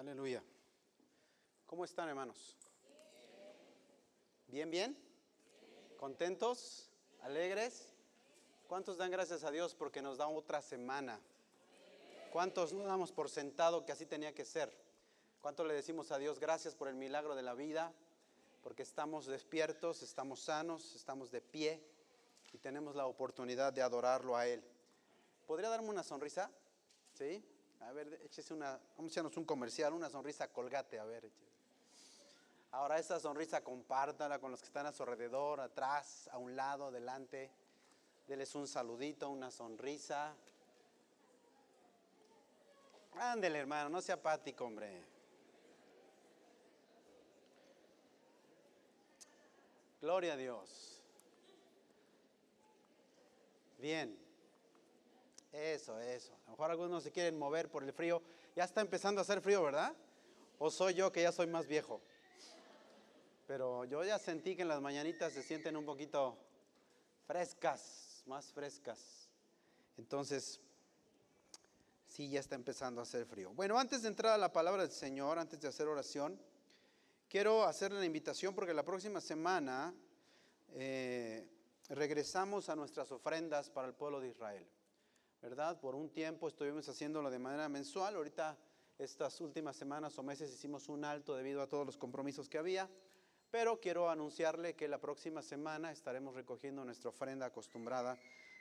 Aleluya. ¿Cómo están, hermanos? ¿Bien, bien? ¿Contentos? ¿Alegres? ¿Cuántos dan gracias a Dios porque nos da otra semana? ¿Cuántos no damos por sentado que así tenía que ser? ¿Cuántos le decimos a Dios gracias por el milagro de la vida? Porque estamos despiertos, estamos sanos, estamos de pie y tenemos la oportunidad de adorarlo a Él. ¿Podría darme una sonrisa? ¿Sí? A ver, échese una, vamos a echarnos un comercial, una sonrisa colgate, a ver. Échese. Ahora esa sonrisa compártala con los que están a su alrededor, atrás, a un lado, adelante. Deles un saludito, una sonrisa. Ándele, hermano, no sea apático, hombre. Gloria a Dios. Bien. Eso, eso. A lo mejor algunos se quieren mover por el frío. Ya está empezando a hacer frío, ¿verdad? ¿O soy yo que ya soy más viejo? Pero yo ya sentí que en las mañanitas se sienten un poquito frescas, más frescas. Entonces, sí, ya está empezando a hacer frío. Bueno, antes de entrar a la palabra del Señor, antes de hacer oración, quiero hacerle la invitación porque la próxima semana eh, regresamos a nuestras ofrendas para el pueblo de Israel. ¿Verdad? Por un tiempo estuvimos haciéndolo de manera mensual. Ahorita, estas últimas semanas o meses hicimos un alto debido a todos los compromisos que había. Pero quiero anunciarle que la próxima semana estaremos recogiendo nuestra ofrenda acostumbrada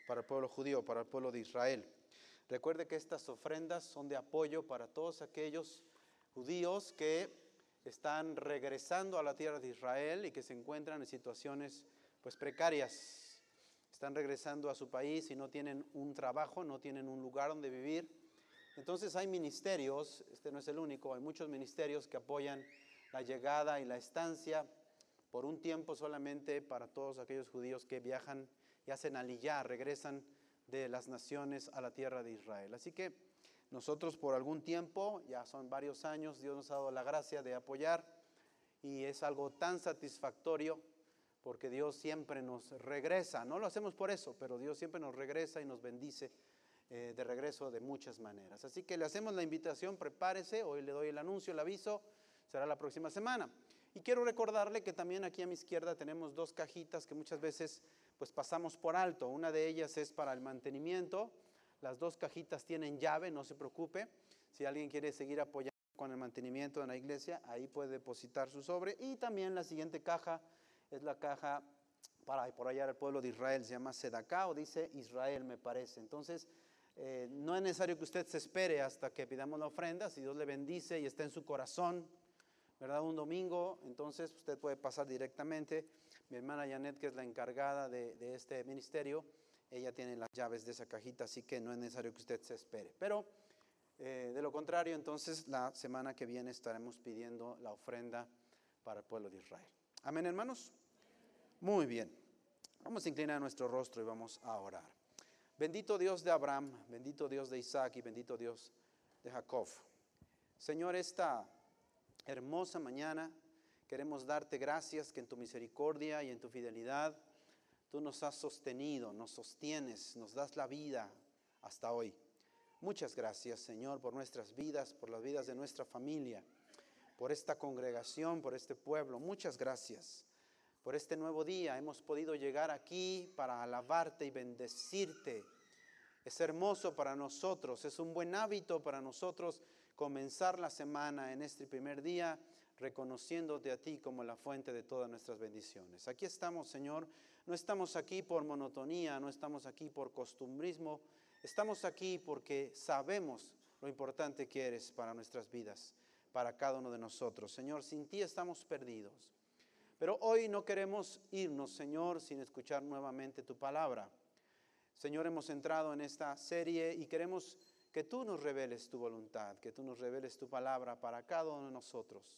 para el pueblo judío, para el pueblo de Israel. Recuerde que estas ofrendas son de apoyo para todos aquellos judíos que están regresando a la tierra de Israel y que se encuentran en situaciones pues precarias, están regresando a su país y no tienen un trabajo, no tienen un lugar donde vivir. Entonces hay ministerios, este no es el único, hay muchos ministerios que apoyan la llegada y la estancia por un tiempo solamente para todos aquellos judíos que viajan y hacen aliyah, regresan de las naciones a la tierra de Israel. Así que nosotros por algún tiempo, ya son varios años, Dios nos ha dado la gracia de apoyar y es algo tan satisfactorio porque Dios siempre nos regresa. No lo hacemos por eso, pero Dios siempre nos regresa y nos bendice eh, de regreso de muchas maneras. Así que le hacemos la invitación, prepárese, hoy le doy el anuncio, el aviso, será la próxima semana. Y quiero recordarle que también aquí a mi izquierda tenemos dos cajitas que muchas veces pues pasamos por alto. Una de ellas es para el mantenimiento. Las dos cajitas tienen llave, no se preocupe. Si alguien quiere seguir apoyando con el mantenimiento en la iglesia, ahí puede depositar su sobre. Y también la siguiente caja es la caja para por allá el pueblo de Israel, se llama Sedacá o dice Israel, me parece. Entonces, eh, no es necesario que usted se espere hasta que pidamos la ofrenda, si Dios le bendice y está en su corazón, ¿verdad? Un domingo, entonces usted puede pasar directamente. Mi hermana Janet, que es la encargada de, este ministerio, ella tiene las llaves de esa cajita, así que no es necesario que usted se espere. Pero eh, de lo contrario, entonces la semana que viene estaremos pidiendo la ofrenda para el pueblo de Israel. Amén, hermanos. Muy bien. Vamos a inclinar nuestro rostro y vamos a orar. Bendito Dios de Abraham, bendito Dios de Isaac y bendito Dios de Jacob. Señor, esta hermosa mañana queremos darte gracias que en tu misericordia y en tu fidelidad tú nos has sostenido, nos sostienes, nos das la vida hasta hoy. Muchas gracias, Señor, por nuestras vidas, por las vidas de nuestra familia por esta congregación, por este pueblo. Muchas gracias por este nuevo día. Hemos podido llegar aquí para alabarte y bendecirte. Es hermoso para nosotros, es un buen hábito para nosotros comenzar la semana en este primer día reconociéndote a ti como la fuente de todas nuestras bendiciones. Aquí estamos, Señor, no estamos aquí por monotonía, no estamos aquí por costumbrismo, estamos aquí porque sabemos lo importante que eres para nuestras vidas para cada uno de nosotros. Señor, sin ti estamos perdidos. Pero hoy no queremos irnos, Señor, sin escuchar nuevamente tu palabra. Señor, hemos entrado en esta serie y queremos que tú nos reveles tu voluntad, que tú nos reveles tu palabra para cada uno de nosotros.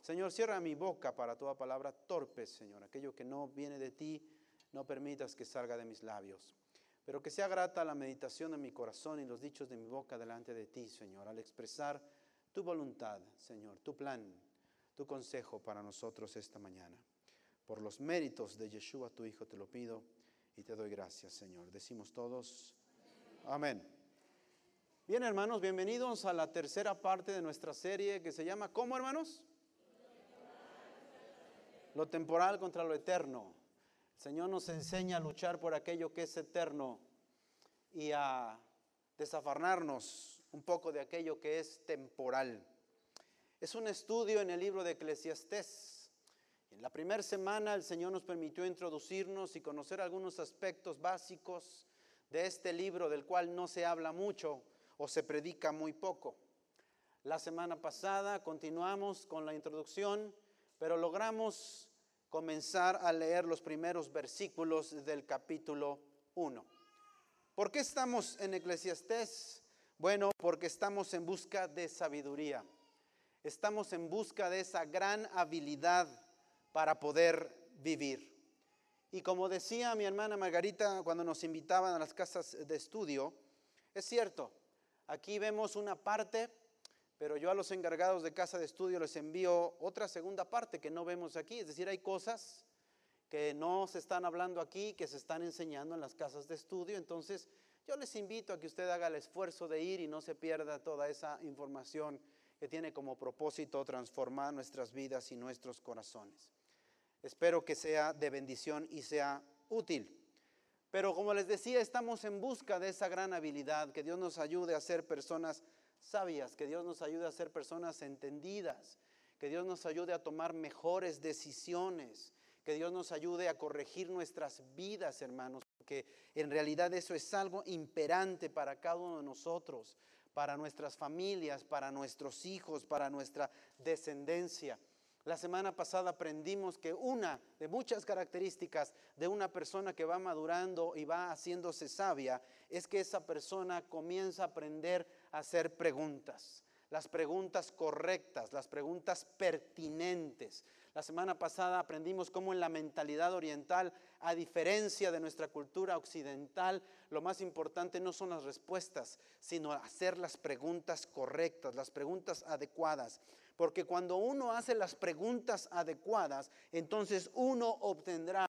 Señor, cierra mi boca para toda palabra torpe, Señor. Aquello que no viene de ti, no permitas que salga de mis labios. Pero que sea grata la meditación de mi corazón y los dichos de mi boca delante de ti, Señor, al expresar tu voluntad, Señor, tu plan, tu consejo para nosotros esta mañana. Por los méritos de Yeshua, tu Hijo, te lo pido y te doy gracias, Señor. Decimos todos, amén. Bien, hermanos, bienvenidos a la tercera parte de nuestra serie que se llama ¿Cómo, hermanos? Lo temporal contra lo eterno. Señor nos enseña a luchar por aquello que es eterno y a desafarnarnos un poco de aquello que es temporal. Es un estudio en el libro de Eclesiastés. En la primera semana el Señor nos permitió introducirnos y conocer algunos aspectos básicos de este libro del cual no se habla mucho o se predica muy poco. La semana pasada continuamos con la introducción, pero logramos comenzar a leer los primeros versículos del capítulo 1. ¿Por qué estamos en Eclesiastés? Bueno, porque estamos en busca de sabiduría. Estamos en busca de esa gran habilidad para poder vivir. Y como decía mi hermana Margarita cuando nos invitaban a las casas de estudio, es cierto, Aquí vemos una parte, pero yo a los encargados de casa de estudio les envío otra segunda parte que no vemos aquí. Es decir, hay cosas que no se están hablando aquí, que se están enseñando en las casas de estudio. Entonces, yo les invito a que usted haga el esfuerzo de ir y no se pierda toda esa información que tiene como propósito transformar nuestras vidas y nuestros corazones. Espero que sea de bendición y sea útil. Pero como les decía, estamos en busca de esa gran habilidad, que Dios nos ayude a ser personas sabias, que Dios nos ayude a ser personas entendidas, que Dios nos ayude a tomar mejores decisiones, que Dios nos ayude a corregir nuestras vidas, hermanos, porque en realidad eso es algo imperante para cada uno de nosotros, para nuestras familias, para nuestros hijos, para nuestra descendencia. La semana pasada aprendimos que una de muchas características de una persona que va madurando y va haciéndose sabia es que esa persona comienza a aprender a hacer preguntas, las preguntas correctas, las preguntas pertinentes. La semana pasada aprendimos cómo en la mentalidad oriental, a diferencia de nuestra cultura occidental, lo más importante no son las respuestas, sino hacer las preguntas correctas, las preguntas adecuadas. Porque cuando uno hace las preguntas adecuadas, entonces uno obtendrá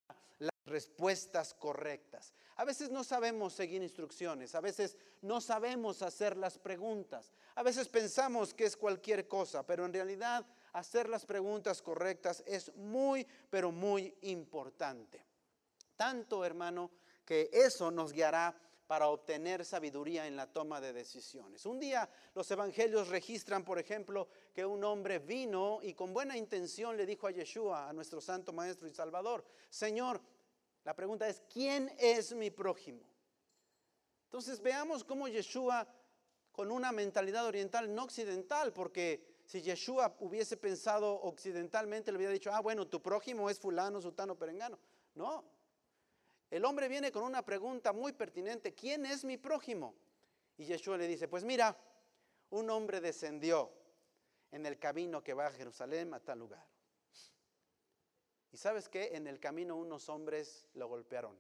respuestas correctas. A veces no sabemos seguir instrucciones, a veces no sabemos hacer las preguntas, a veces pensamos que es cualquier cosa, pero en realidad hacer las preguntas correctas es muy, pero muy importante. Tanto, hermano, que eso nos guiará para obtener sabiduría en la toma de decisiones. Un día los evangelios registran, por ejemplo, que un hombre vino y con buena intención le dijo a Yeshua, a nuestro Santo Maestro y Salvador, Señor, la pregunta es, ¿quién es mi prójimo? Entonces veamos cómo Yeshua, con una mentalidad oriental, no occidental, porque si Yeshua hubiese pensado occidentalmente, le hubiera dicho, ah, bueno, tu prójimo es fulano, sutano, perengano. No, el hombre viene con una pregunta muy pertinente, ¿quién es mi prójimo? Y Yeshua le dice, pues mira, un hombre descendió en el camino que va a Jerusalén a tal lugar. Y sabes qué, en el camino unos hombres lo golpearon,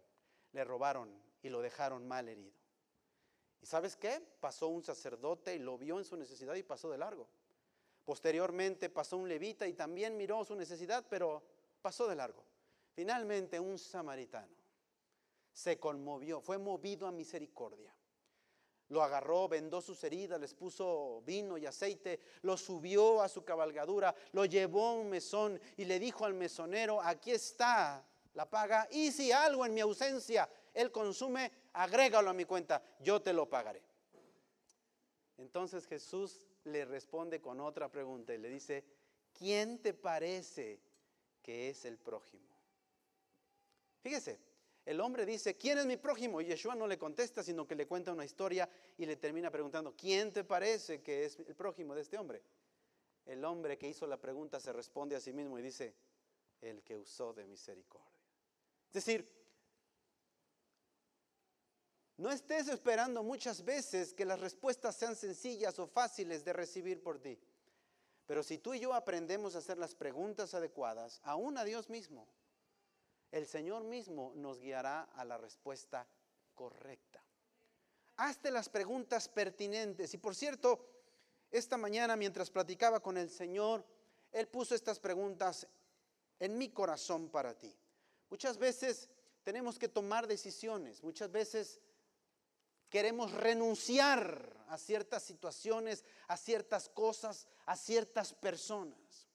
le robaron y lo dejaron mal herido. ¿Y sabes qué? Pasó un sacerdote y lo vio en su necesidad y pasó de largo. Posteriormente pasó un levita y también miró su necesidad, pero pasó de largo. Finalmente un samaritano se conmovió, fue movido a misericordia. Lo agarró, vendó sus heridas, les puso vino y aceite, lo subió a su cabalgadura, lo llevó a un mesón y le dijo al mesonero, aquí está la paga y si algo en mi ausencia él consume, agrégalo a mi cuenta, yo te lo pagaré. Entonces Jesús le responde con otra pregunta y le dice, ¿quién te parece que es el prójimo? Fíjese, el hombre dice, ¿quién es mi prójimo? Y Yeshua no le contesta, sino que le cuenta una historia y le termina preguntando, ¿quién te parece que es el prójimo de este hombre? El hombre que hizo la pregunta se responde a sí mismo y dice, el que usó de misericordia. Es decir, no estés esperando muchas veces que las respuestas sean sencillas o fáciles de recibir por ti. Pero si tú y yo aprendemos a hacer las preguntas adecuadas, aún a Dios mismo, el Señor mismo nos guiará a la respuesta correcta. Hazte las preguntas pertinentes. Y por cierto, esta mañana mientras platicaba con el Señor, Él puso estas preguntas en mi corazón para ti. Muchas veces tenemos que tomar decisiones, muchas veces queremos renunciar a ciertas situaciones, a ciertas cosas, a ciertas personas.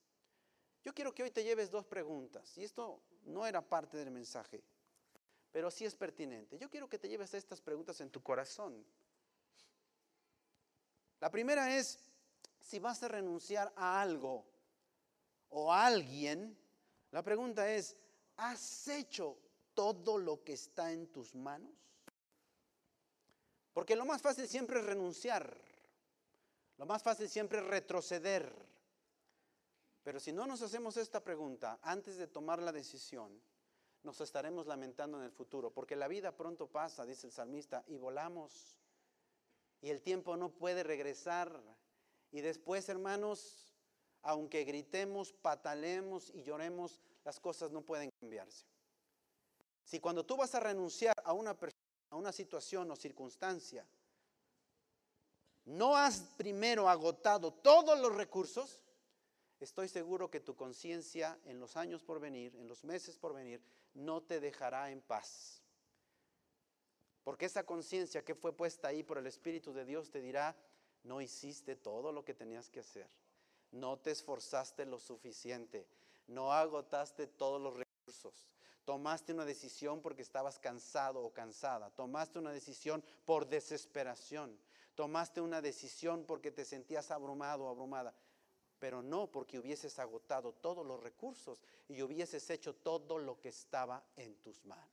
Yo quiero que hoy te lleves dos preguntas, y esto no era parte del mensaje, pero sí es pertinente. Yo quiero que te lleves estas preguntas en tu corazón. La primera es, si vas a renunciar a algo o a alguien, la pregunta es, ¿has hecho todo lo que está en tus manos? Porque lo más fácil siempre es renunciar. Lo más fácil siempre es retroceder. Pero si no nos hacemos esta pregunta antes de tomar la decisión, nos estaremos lamentando en el futuro. Porque la vida pronto pasa, dice el salmista, y volamos. Y el tiempo no puede regresar. Y después, hermanos, aunque gritemos, patalemos y lloremos, las cosas no pueden cambiarse. Si cuando tú vas a renunciar a una persona, a una situación o circunstancia, no has primero agotado todos los recursos, estoy seguro que tu conciencia en los años por venir, en los meses por venir, no te dejará en paz. Porque esa conciencia que fue puesta ahí por el Espíritu de Dios te dirá, no hiciste todo lo que tenías que hacer, no te esforzaste lo suficiente, no agotaste todos los recursos. Tomaste una decisión porque estabas cansado o cansada. Tomaste una decisión por desesperación. Tomaste una decisión porque te sentías abrumado o abrumada. Pero no porque hubieses agotado todos los recursos y hubieses hecho todo lo que estaba en tus manos.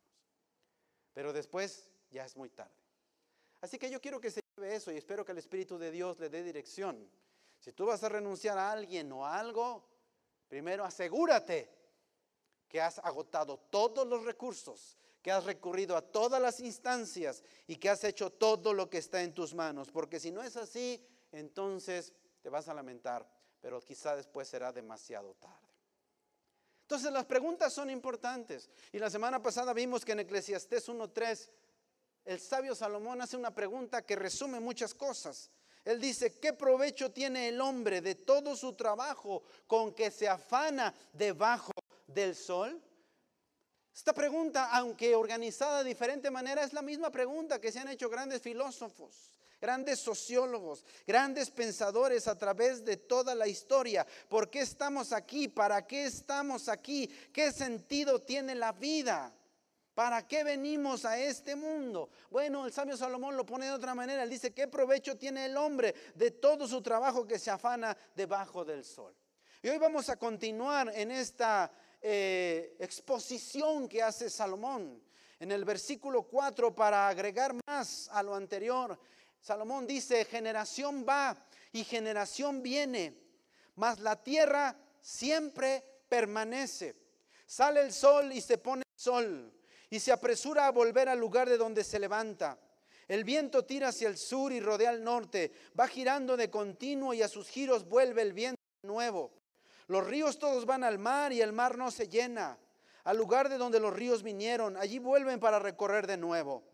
Pero después ya es muy tarde. Así que yo quiero que se lleve eso y espero que el Espíritu de Dios le dé dirección. Si tú vas a renunciar a alguien o a algo, primero asegúrate que has agotado todos los recursos, que has recurrido a todas las instancias y que has hecho todo lo que está en tus manos. Porque si no es así, entonces te vas a lamentar, pero quizá después será demasiado tarde. Entonces las preguntas son importantes. Y la semana pasada vimos que en Eclesiastés 1.3 el sabio Salomón hace una pregunta que resume muchas cosas. Él dice, ¿qué provecho tiene el hombre de todo su trabajo con que se afana debajo del sol? Esta pregunta, aunque organizada de diferente manera, es la misma pregunta que se han hecho grandes filósofos, grandes sociólogos, grandes pensadores a través de toda la historia. ¿Por qué estamos aquí? ¿Para qué estamos aquí? ¿Qué sentido tiene la vida? ¿Para qué venimos a este mundo? Bueno, el sabio Salomón lo pone de otra manera. Él dice, ¿qué provecho tiene el hombre de todo su trabajo que se afana debajo del sol? Y hoy vamos a continuar en esta eh, exposición que hace Salomón. En el versículo 4, para agregar más a lo anterior, Salomón dice, generación va y generación viene, mas la tierra siempre permanece. Sale el sol y se pone el sol, y se apresura a volver al lugar de donde se levanta. El viento tira hacia el sur y rodea al norte, va girando de continuo y a sus giros vuelve el viento nuevo. Los ríos todos van al mar y el mar no se llena. Al lugar de donde los ríos vinieron, allí vuelven para recorrer de nuevo.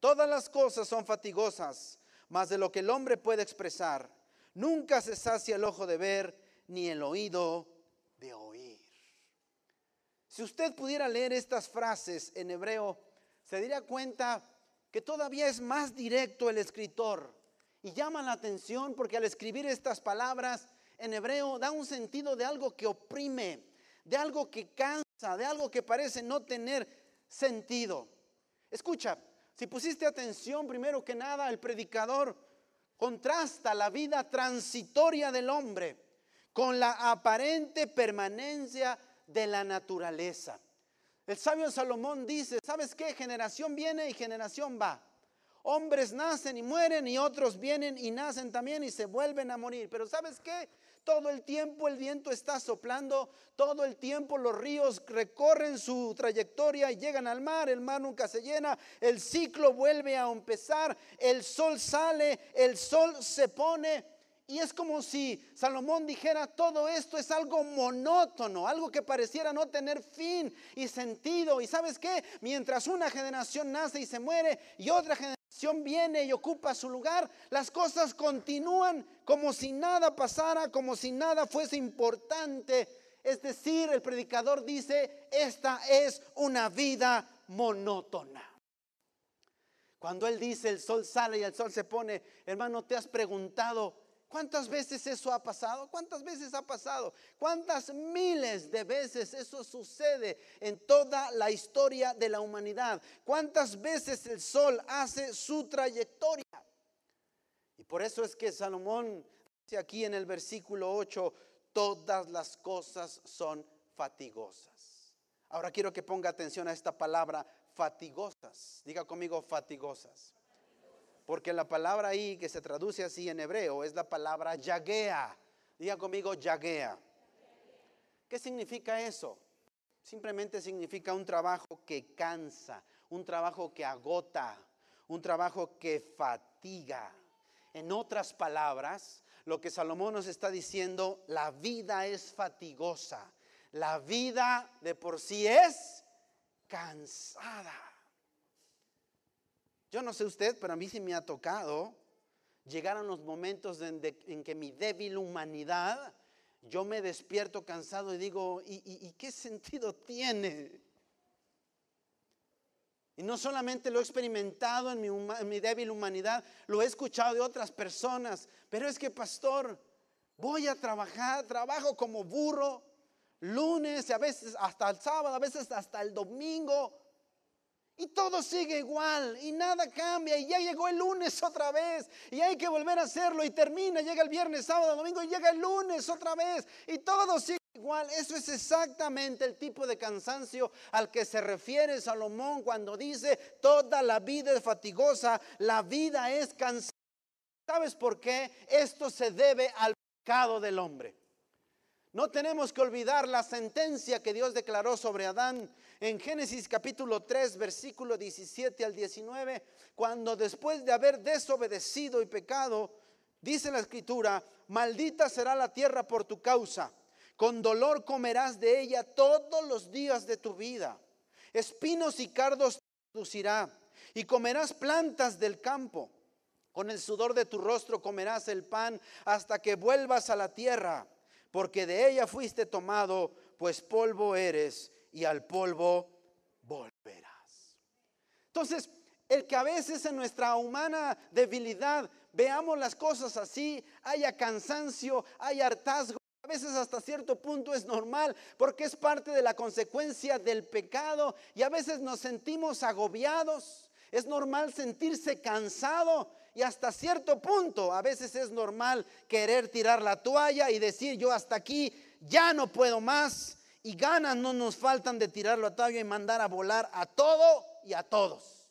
Todas las cosas son fatigosas, más de lo que el hombre puede expresar. Nunca se sacia el ojo de ver, ni el oído de oír. Si usted pudiera leer estas frases en hebreo, se daría cuenta que todavía es más directo el escritor. Y llama la atención porque al escribir estas palabras, en hebreo da un sentido de algo que oprime, de algo que cansa, de algo que parece no tener sentido. Escucha, si pusiste atención, primero que nada, el predicador contrasta la vida transitoria del hombre con la aparente permanencia de la naturaleza. El sabio Salomón dice, ¿sabes qué? Generación viene y generación va. Hombres nacen y mueren y otros vienen y nacen también y se vuelven a morir. Pero ¿sabes qué? Todo el tiempo el viento está soplando, todo el tiempo los ríos recorren su trayectoria y llegan al mar, el mar nunca se llena, el ciclo vuelve a empezar, el sol sale, el sol se pone. Y es como si Salomón dijera, todo esto es algo monótono, algo que pareciera no tener fin y sentido. Y sabes qué, mientras una generación nace y se muere y otra generación viene y ocupa su lugar, las cosas continúan como si nada pasara, como si nada fuese importante. Es decir, el predicador dice, esta es una vida monótona. Cuando Él dice el sol sale y el sol se pone, hermano, ¿te has preguntado cuántas veces eso ha pasado? ¿Cuántas veces ha pasado? ¿Cuántas miles de veces eso sucede en toda la historia de la humanidad? ¿Cuántas veces el sol hace su trayectoria? Y por eso es que Salomón dice aquí en el versículo 8, todas las cosas son fatigosas. Ahora quiero que ponga atención a esta palabra fatigosas. Diga conmigo fatigosas. Porque la palabra ahí que se traduce así en hebreo es la palabra yaguea. Diga conmigo yaguea. ¿Qué significa eso? Simplemente significa un trabajo que cansa, un trabajo que agota, un trabajo que fatiga. En otras palabras, lo que Salomón nos está diciendo, la vida es fatigosa. La vida de por sí es cansada. Yo no sé usted, pero a mí sí me ha tocado llegar a los momentos en, que mi débil humanidad, yo me despierto cansado y digo, ¿y, qué sentido tiene? Y no solamente lo he experimentado en mi, en mi, débil humanidad, lo he escuchado de otras personas. Pero es que, pastor, voy a trabajar, trabajo como burro, lunes, a veces hasta el sábado, a veces hasta el domingo. Y todo sigue igual y nada cambia y ya llegó el lunes otra vez y hay que volver a hacerlo y termina, llega el viernes, sábado, domingo y llega el lunes otra vez y todo sigue igual. Eso es exactamente el tipo de cansancio al que se refiere Salomón cuando dice toda la vida es fatigosa, la vida es cansada. ¿Sabes por qué? Esto se debe al pecado del hombre. No tenemos que olvidar la sentencia que Dios declaró sobre Adán en Génesis capítulo 3, versículo 17 al 19, cuando después de haber desobedecido y pecado, dice la escritura, maldita será la tierra por tu causa, con dolor comerás de ella todos los días de tu vida, espinos y cardos te producirá, y comerás plantas del campo. Con el sudor de tu rostro comerás el pan hasta que vuelvas a la tierra porque de ella fuiste tomado, pues polvo eres y al polvo volverás. Entonces, el que a veces en nuestra humana debilidad veamos las cosas así, haya cansancio, hay hartazgo, a veces hasta cierto punto es normal porque es parte de la consecuencia del pecado y a veces nos sentimos agobiados. Es normal sentirse cansado y hasta cierto punto a veces es normal querer tirar la toalla y decir yo hasta aquí ya no puedo más y ganas no nos faltan de tirar la toalla y mandar a volar a todo y a todos.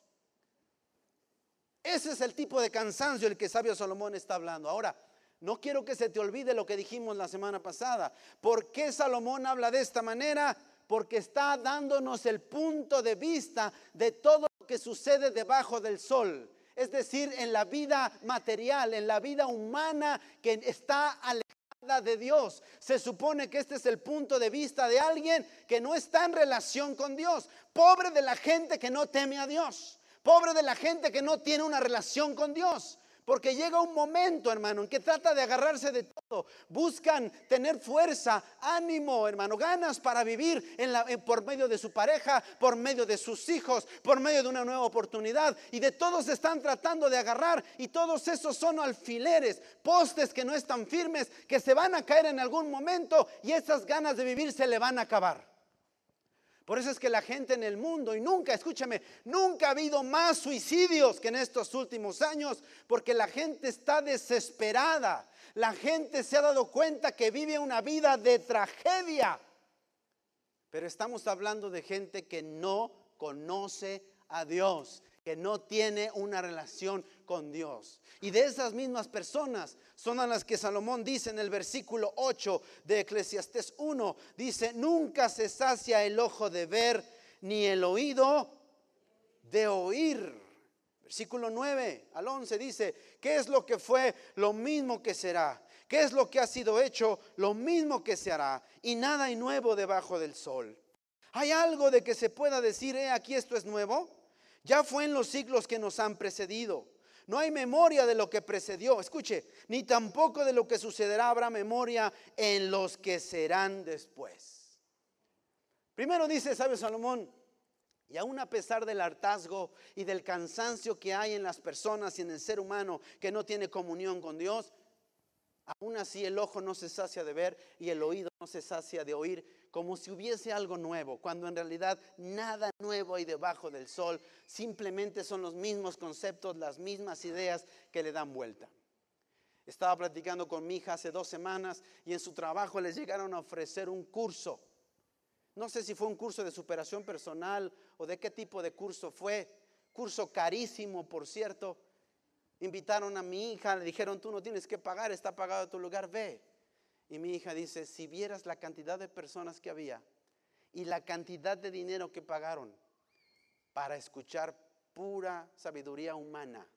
Ese es el tipo de cansancio el que sabio Salomón está hablando. Ahora, no quiero que se te olvide lo que dijimos la semana pasada. ¿Por qué Salomón habla de esta manera? Porque está dándonos el punto de vista de todo lo que sucede debajo del sol es decir, en la vida material, en la vida humana que está alejada de Dios. Se supone que este es el punto de vista de alguien que no está en relación con Dios. Pobre de la gente que no teme a Dios. Pobre de la gente que no tiene una relación con Dios. Porque llega un momento, hermano, en que trata de agarrarse de todo. Buscan tener fuerza, ánimo, hermano, ganas para vivir en la, por medio de su pareja, por medio de sus hijos, por medio de una nueva oportunidad. Y de todos están tratando de agarrar. Y todos esos son alfileres, postes que no están firmes, que se van a caer en algún momento y esas ganas de vivir se le van a acabar. Por eso es que la gente en el mundo, y nunca, escúchame, nunca ha habido más suicidios que en estos últimos años, porque la gente está desesperada. La gente se ha dado cuenta que vive una vida de tragedia. Pero estamos hablando de gente que no conoce a Dios, que no tiene una relación con Dios. Y de esas mismas personas son a las que Salomón dice en el versículo 8 de Eclesiastés 1, dice, nunca se sacia el ojo de ver, ni el oído de oír. Versículo 9 al 11 dice, ¿qué es lo que fue? Lo mismo que será. ¿Qué es lo que ha sido hecho? Lo mismo que se hará. Y nada hay nuevo debajo del sol. ¿Hay algo de que se pueda decir, eh, aquí esto es nuevo? Ya fue en los siglos que nos han precedido. No hay memoria de lo que precedió. Escuche, ni tampoco de lo que sucederá habrá memoria en los que serán después. Primero dice, ¿sabe Salomón? Y aún a pesar del hartazgo y del cansancio que hay en las personas y en el ser humano que no tiene comunión con Dios, aún así el ojo no se sacia de ver y el oído no se sacia de oír, como si hubiese algo nuevo, cuando en realidad nada nuevo hay debajo del sol, simplemente son los mismos conceptos, las mismas ideas que le dan vuelta. Estaba platicando con mi hija hace dos semanas y en su trabajo les llegaron a ofrecer un curso no sé si fue un curso de superación personal o de qué tipo de curso fue. Curso carísimo, por cierto. Invitaron a mi hija, le dijeron, tú no tienes que pagar, está pagado tu lugar, ve. Y mi hija dice, si vieras la cantidad de personas que había y la cantidad de dinero que pagaron para escuchar pura sabiduría humana,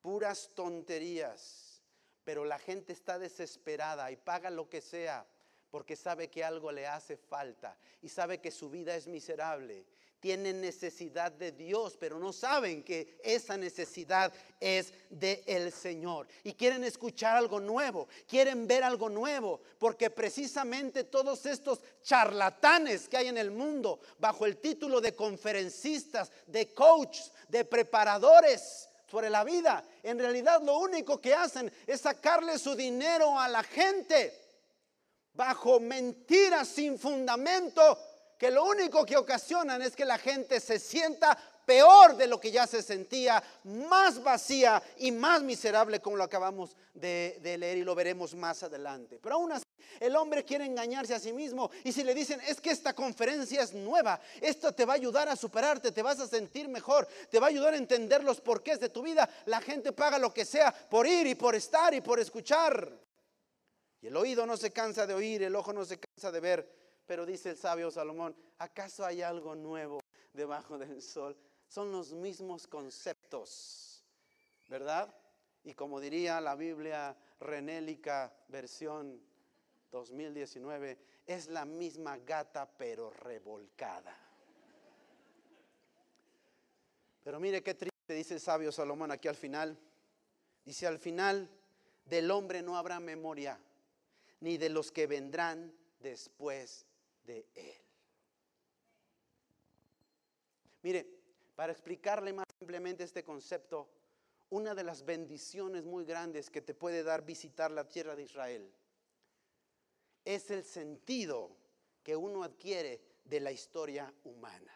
puras tonterías, pero la gente está desesperada y paga lo que sea porque sabe que algo le hace falta y sabe que su vida es miserable. Tienen necesidad de Dios, pero no saben que esa necesidad es de el Señor. Y quieren escuchar algo nuevo, quieren ver algo nuevo, porque precisamente todos estos charlatanes que hay en el mundo, bajo el título de conferencistas, de coaches, de preparadores, sobre la vida. En realidad lo único que hacen es sacarle su dinero a la gente bajo mentiras sin fundamento que lo único que ocasionan es que la gente se sienta peor de lo que ya se sentía, más vacía y más miserable como lo acabamos de, leer y lo veremos más adelante. Pero aún así, el hombre quiere engañarse a sí mismo y si le dicen, es que esta conferencia es nueva, esto te va a ayudar a superarte, te vas a sentir mejor, te va a ayudar a entender los porqués de tu vida, la gente paga lo que sea por ir y por estar y por escuchar. Y el oído no se cansa de oír, el ojo no se cansa de ver. Pero dice el sabio Salomón, ¿acaso hay algo nuevo debajo del sol? Son los mismos conceptos, ¿verdad? Y como diría la Biblia renélica versión 2019, es la misma gata pero revolcada. Pero mire qué triste dice el sabio Salomón aquí al final. Dice al final, del hombre no habrá memoria ni de los que vendrán después de él. Mire, para explicarle más simplemente este concepto, una de las bendiciones muy grandes que te puede dar visitar la tierra de Israel es el sentido que uno adquiere de la historia humana.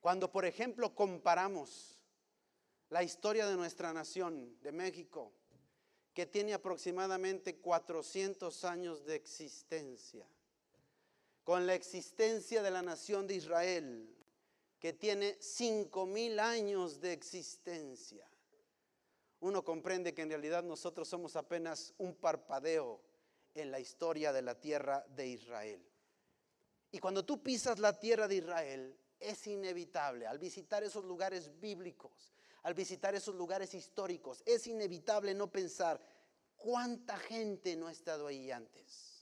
Cuando, por ejemplo, comparamos la historia de nuestra nación, de México, que tiene aproximadamente 400 años de existencia, con la existencia de la nación de Israel, que tiene 5.000 años de existencia. Uno comprende que en realidad nosotros somos apenas un parpadeo en la historia de la tierra de Israel. Y cuando tú pisas la tierra de Israel, es inevitable al visitar esos lugares bíblicos, al visitar esos lugares históricos, es inevitable no pensar cuánta gente no ha estado ahí antes.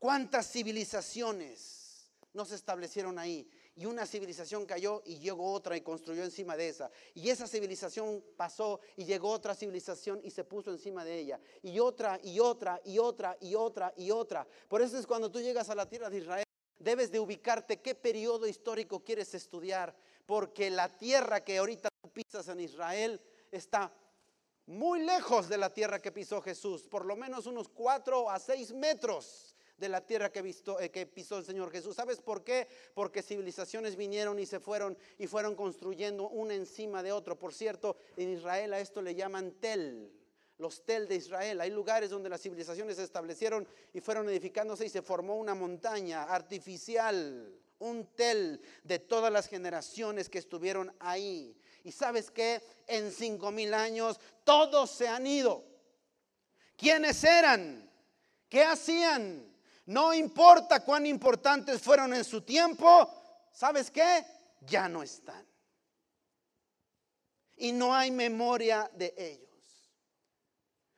Cuántas civilizaciones no se establecieron ahí. Y una civilización cayó y llegó otra y construyó encima de esa. Y esa civilización pasó y llegó otra civilización y se puso encima de ella. Y otra y otra y otra y otra y otra. Por eso es cuando tú llegas a la tierra de Israel, debes de ubicarte qué periodo histórico quieres estudiar porque la tierra que ahorita pisas en Israel está muy lejos de la tierra que pisó Jesús, por lo menos unos cuatro a seis metros de la tierra que, eh, que pisó el Señor Jesús. ¿Sabes por qué? Porque civilizaciones vinieron y se fueron y fueron construyendo una encima de otro. Por cierto, en Israel a esto le llaman tel, los tel de Israel. Hay lugares donde las civilizaciones se establecieron y fueron edificándose y se formó una montaña artificial un tel de todas las generaciones que estuvieron ahí. Y sabes que en cinco mil años todos se han ido. ¿Quiénes eran? ¿Qué hacían? No importa cuán importantes fueron en su tiempo, ¿sabes qué? Ya no están. Y no hay memoria de ellos.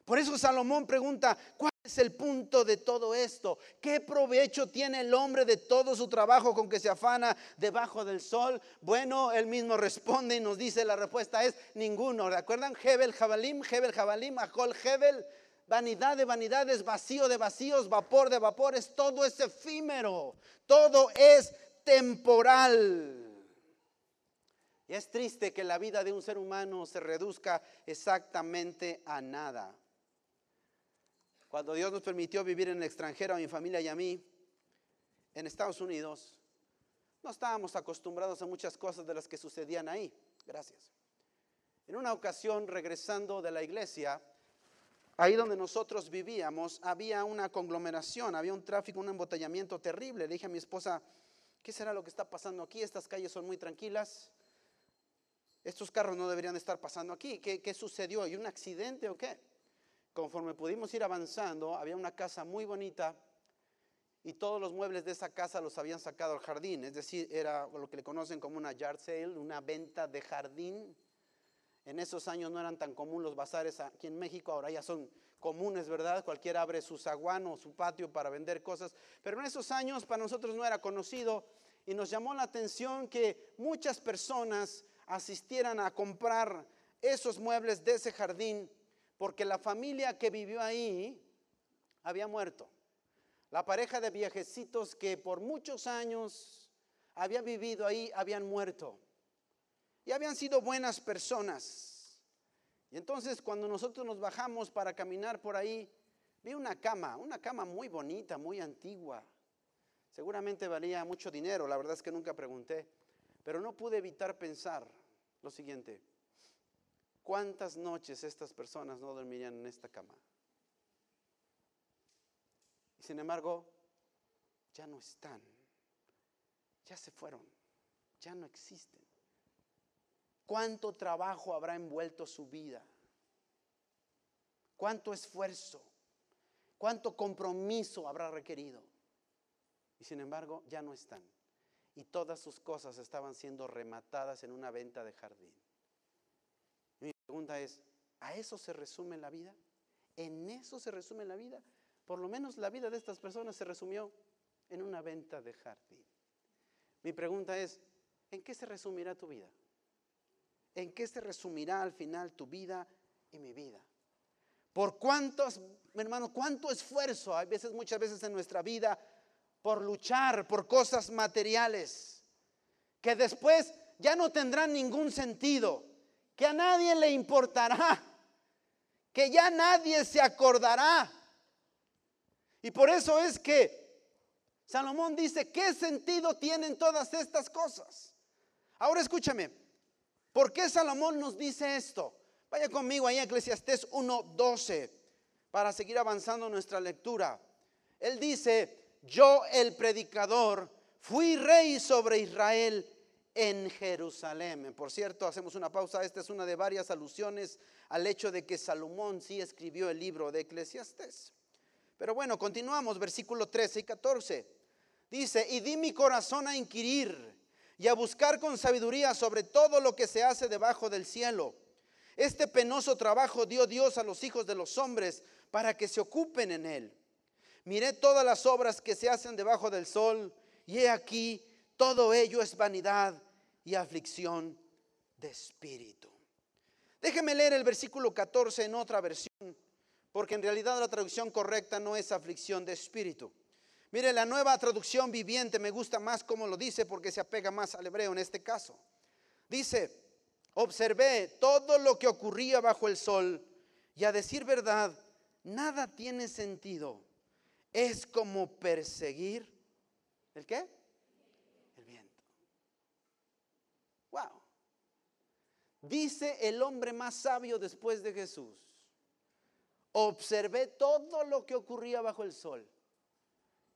Por eso Salomón pregunta, ¿cuál es el punto de todo esto? ¿Qué provecho tiene el hombre de todo su trabajo con que se afana debajo del sol? Bueno, él mismo responde y nos dice la respuesta es ninguno. ¿Recuerdan? Hebel Jabalim, Hebel Jabalim, Akol Hebel. Vanidad de vanidades, vacío de vacíos, vapor de vapores, todo es efímero, todo es temporal. Y es triste que la vida de un ser humano se reduzca exactamente a nada. Cuando Dios nos permitió vivir en el extranjero, a mi familia y a mí, en Estados Unidos, no estábamos acostumbrados a muchas cosas de las que sucedían ahí. Gracias. En una ocasión, regresando de la iglesia, ahí donde nosotros vivíamos, había una conglomeración, había un tráfico, un embotellamiento terrible. Le dije a mi esposa, ¿qué será lo que está pasando aquí? Estas calles son muy tranquilas. Estos carros no deberían estar pasando aquí. ¿Qué, qué sucedió? ¿Hay un accidente o qué? Conforme pudimos ir avanzando, había una casa muy bonita y todos los muebles de esa casa los habían sacado al jardín, es decir, era lo que le conocen como una yard sale, una venta de jardín. En esos años no eran tan comunes los bazares aquí en México, ahora ya son comunes, ¿verdad? Cualquiera abre su zaguán o su patio para vender cosas, pero en esos años para nosotros no era conocido y nos llamó la atención que muchas personas asistieran a comprar esos muebles de ese jardín porque la familia que vivió ahí había muerto. La pareja de viejecitos que por muchos años había vivido ahí habían muerto. Y habían sido buenas personas. Y entonces cuando nosotros nos bajamos para caminar por ahí, vi una cama, una cama muy bonita, muy antigua. Seguramente valía mucho dinero, la verdad es que nunca pregunté. Pero no pude evitar pensar lo siguiente. ¿Cuántas noches estas personas no dormirían en esta cama? sin embargo, ya no están, ya se fueron, ya no existen. ¿Cuánto trabajo habrá envuelto su vida? ¿Cuánto esfuerzo? ¿Cuánto compromiso habrá requerido? Y sin embargo, ya no están. Y todas sus cosas estaban siendo rematadas en una venta de jardín. mi pregunta es, ¿a eso se resume la vida? ¿En eso se resume la vida? Por lo menos la vida de estas personas se resumió en una venta de jardín. Mi pregunta es, ¿en qué se resumirá tu vida? ¿En qué se resumirá al final tu vida y mi vida? Por cuántos, hermano, cuánto esfuerzo hay veces, muchas veces en nuestra vida por luchar por cosas materiales que después ya no tendrán ningún sentido, que a nadie le importará, que ya nadie se acordará y por eso es que Salomón dice, ¿qué sentido tienen todas estas cosas? Ahora escúchame, ¿por qué Salomón nos dice esto? Vaya conmigo ahí a Eclesiastés 1.12 para seguir avanzando nuestra lectura. Él dice, yo el predicador fui rey sobre Israel en Jerusalén. Por cierto, hacemos una pausa. Esta es una de varias alusiones al hecho de que Salomón sí escribió el libro de Eclesiastés. Pero bueno, continuamos, versículo 13 y 14. Dice, y di mi corazón a inquirir y a buscar con sabiduría sobre todo lo que se hace debajo del cielo. Este penoso trabajo dio Dios a los hijos de los hombres para que se ocupen en él. Miré todas las obras que se hacen debajo del sol y he aquí, todo ello es vanidad y aflicción de espíritu. Déjeme leer el versículo 14 en otra versión porque en realidad la traducción correcta no es aflicción de espíritu. Mire, la nueva traducción viviente me gusta más como lo dice porque se apega más al hebreo en este caso. Dice, observé todo lo que ocurría bajo el sol y a decir verdad, nada tiene sentido. Es como perseguir el qué? El viento. Wow. Dice el hombre más sabio después de Jesús observé todo lo que ocurría bajo el sol.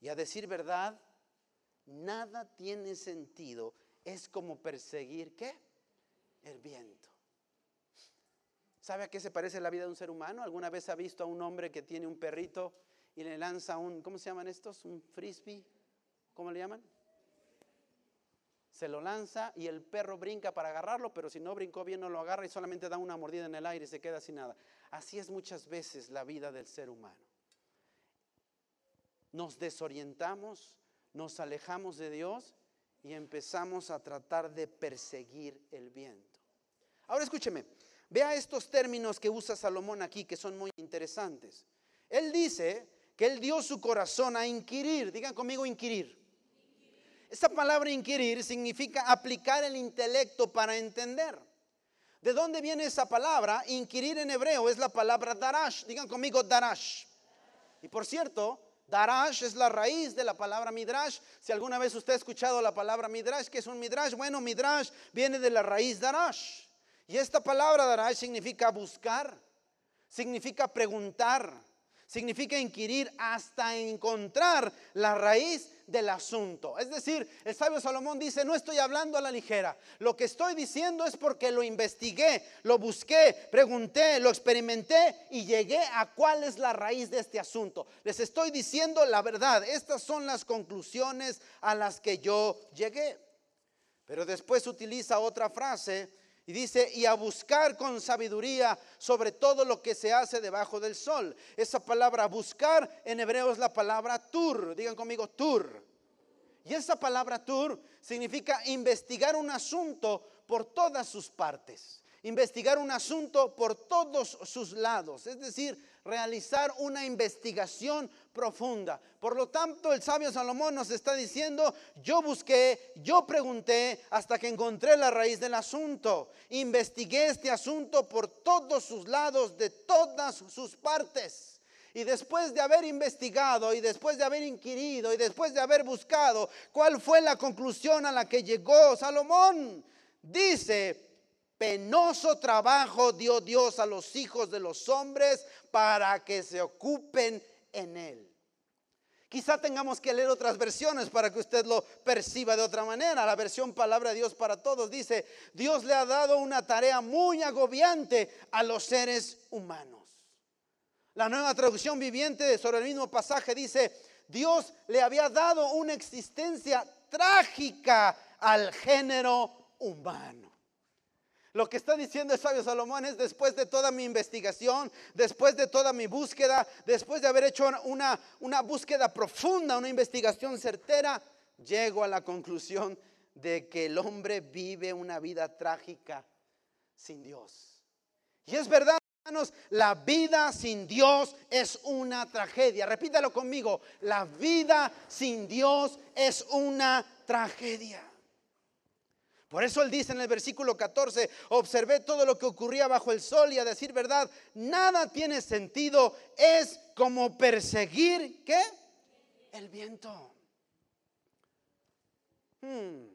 Y a decir verdad, nada tiene sentido. Es como perseguir qué? El viento. ¿Sabe a qué se parece la vida de un ser humano? ¿Alguna vez ha visto a un hombre que tiene un perrito y le lanza un, ¿cómo se llaman estos? Un frisbee. ¿Cómo le llaman? Se lo lanza y el perro brinca para agarrarlo, pero si no brincó bien no lo agarra y solamente da una mordida en el aire y se queda sin nada. Así es muchas veces la vida del ser humano. Nos desorientamos, nos alejamos de Dios y empezamos a tratar de perseguir el viento. Ahora escúcheme, vea estos términos que usa Salomón aquí que son muy interesantes. Él dice que él dio su corazón a inquirir, digan conmigo inquirir Esa palabra inquirir significa aplicar el intelecto para entender. ¿De dónde viene esa palabra? Inquirir en hebreo es la palabra darash. Digan conmigo darash. Y por cierto, darash es la raíz de la palabra midrash. Si alguna vez usted ha escuchado la palabra midrash, ¿qué es un midrash? Bueno, midrash viene de la raíz darash. Y esta palabra darash significa buscar, significa preguntar, significa inquirir hasta encontrar la raíz del asunto. Es decir, el sabio Salomón dice, no estoy hablando a la ligera. Lo que estoy diciendo es porque lo investigué, lo busqué, pregunté, lo experimenté y llegué a cuál es la raíz de este asunto. Les estoy diciendo la verdad. Estas son las conclusiones a las que yo llegué. Pero después utiliza otra frase y dice, y a buscar con sabiduría sobre todo lo que se hace debajo del sol. Esa palabra buscar en hebreo es la palabra tur. Digan conmigo tur. Y esa palabra tur significa investigar un asunto por todas sus partes. Investigar un asunto por todos sus lados. Es decir, realizar una investigación profunda. Por lo tanto, el sabio Salomón nos está diciendo, yo busqué, yo pregunté hasta que encontré la raíz del asunto. Investigué este asunto por todos sus lados, de todas sus partes. Y después de haber investigado y después de haber inquirido y después de haber buscado, ¿cuál fue la conclusión a la que llegó Salomón? Dice, Penoso trabajo dio Dios a los hijos de los hombres para que se ocupen en él. Quizá tengamos que leer otras versiones para que usted lo perciba de otra manera. La versión Palabra de Dios para Todos dice, Dios le ha dado una tarea muy agobiante a los seres humanos. La nueva traducción viviente sobre el mismo pasaje dice, Dios le había dado una existencia trágica al género humano. Lo que está diciendo el sabio Salomón es después de toda mi investigación, después de toda mi búsqueda, después de haber hecho una, una búsqueda profunda, una investigación certera, llego a la conclusión de que el hombre vive una vida trágica sin Dios. Y es verdad, hermanos, la vida sin Dios es una tragedia. Repítalo conmigo, la vida sin Dios es una tragedia. Por eso él dice en el versículo 14, observé todo lo que ocurría bajo el sol y a decir verdad, nada tiene sentido, es como perseguir, ¿qué? El viento. Hmm.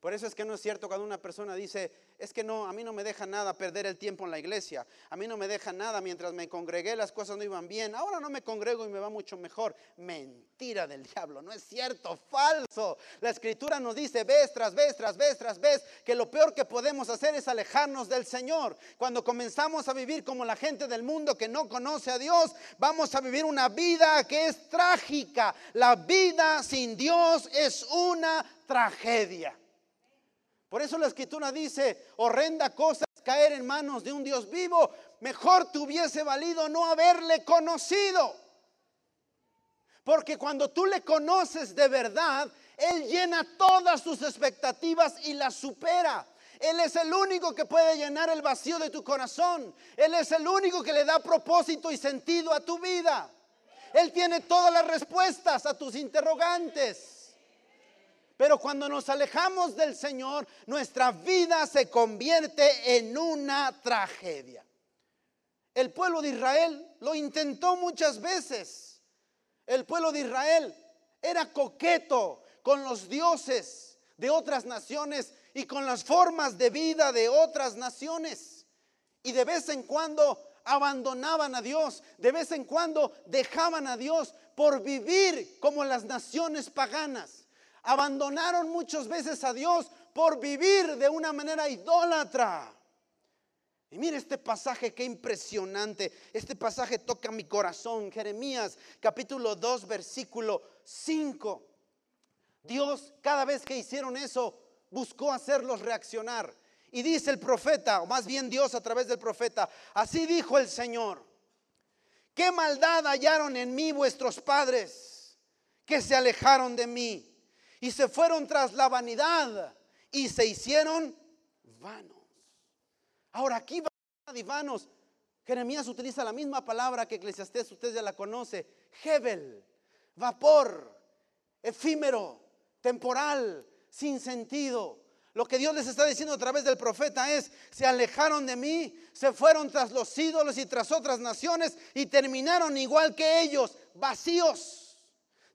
Por eso es que no es cierto cuando una persona dice, es que no, a mí no me deja nada perder el tiempo en la iglesia. A mí no me deja nada mientras me congregué, las cosas no iban bien. Ahora no me congrego y me va mucho mejor. Mentira del diablo, no es cierto, falso. La escritura nos dice vez tras vez, tras vez, tras vez, que lo peor que podemos hacer es alejarnos del Señor. Cuando comenzamos a vivir como la gente del mundo que no conoce a Dios, vamos a vivir una vida que es trágica. La vida sin Dios es una tragedia. Por eso la escritura dice, horrenda cosa es caer en manos de un Dios vivo. Mejor te hubiese valido no haberle conocido. Porque cuando tú le conoces de verdad, Él llena todas tus expectativas y las supera. Él es el único que puede llenar el vacío de tu corazón. Él es el único que le da propósito y sentido a tu vida. Él tiene todas las respuestas a tus interrogantes. Pero cuando nos alejamos del Señor, nuestra vida se convierte en una tragedia. El pueblo de Israel lo intentó muchas veces. El pueblo de Israel era coqueto con los dioses de otras naciones y con las formas de vida de otras naciones. Y de vez en cuando abandonaban a Dios, de vez en cuando dejaban a Dios por vivir como las naciones paganas abandonaron muchas veces a Dios por vivir de una manera idólatra. Y mire este pasaje, qué impresionante. Este pasaje toca mi corazón. Jeremías capítulo 2, versículo 5. Dios, cada vez que hicieron eso, buscó hacerlos reaccionar. Y dice el profeta, o más bien Dios a través del profeta, así dijo el Señor, ¿qué maldad hallaron en mí vuestros padres que se alejaron de mí? Y se fueron tras la vanidad y se hicieron vanos. Ahora aquí vanidad y vanos. Jeremías utiliza la misma palabra que Eclesiastés, usted ya la conoce, Hebel, vapor, efímero, temporal, sin sentido. Lo que Dios les está diciendo a través del profeta es, se alejaron de mí, se fueron tras los ídolos y tras otras naciones y terminaron igual que ellos, vacíos.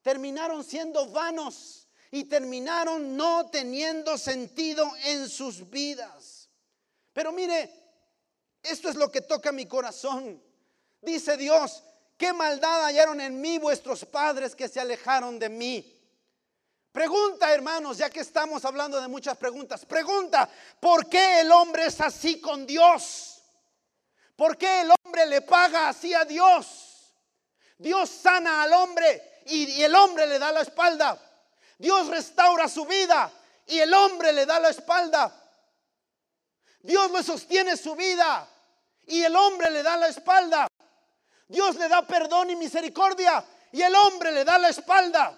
Terminaron siendo vanos y terminaron no teniendo sentido en sus vidas. Pero mire, esto es lo que toca mi corazón. Dice Dios, ¿qué maldad hallaron en mí vuestros padres que se alejaron de mí? Pregunta, hermanos, ya que estamos hablando de muchas preguntas, pregunta, ¿por qué el hombre es así con Dios? ¿Por qué el hombre le paga así a Dios? Dios sana al hombre y, el hombre le da la espalda. Dios restaura su vida y el hombre le da la espalda. Dios le sostiene su vida y el hombre le da la espalda. Dios le da perdón y misericordia y el hombre le da la espalda.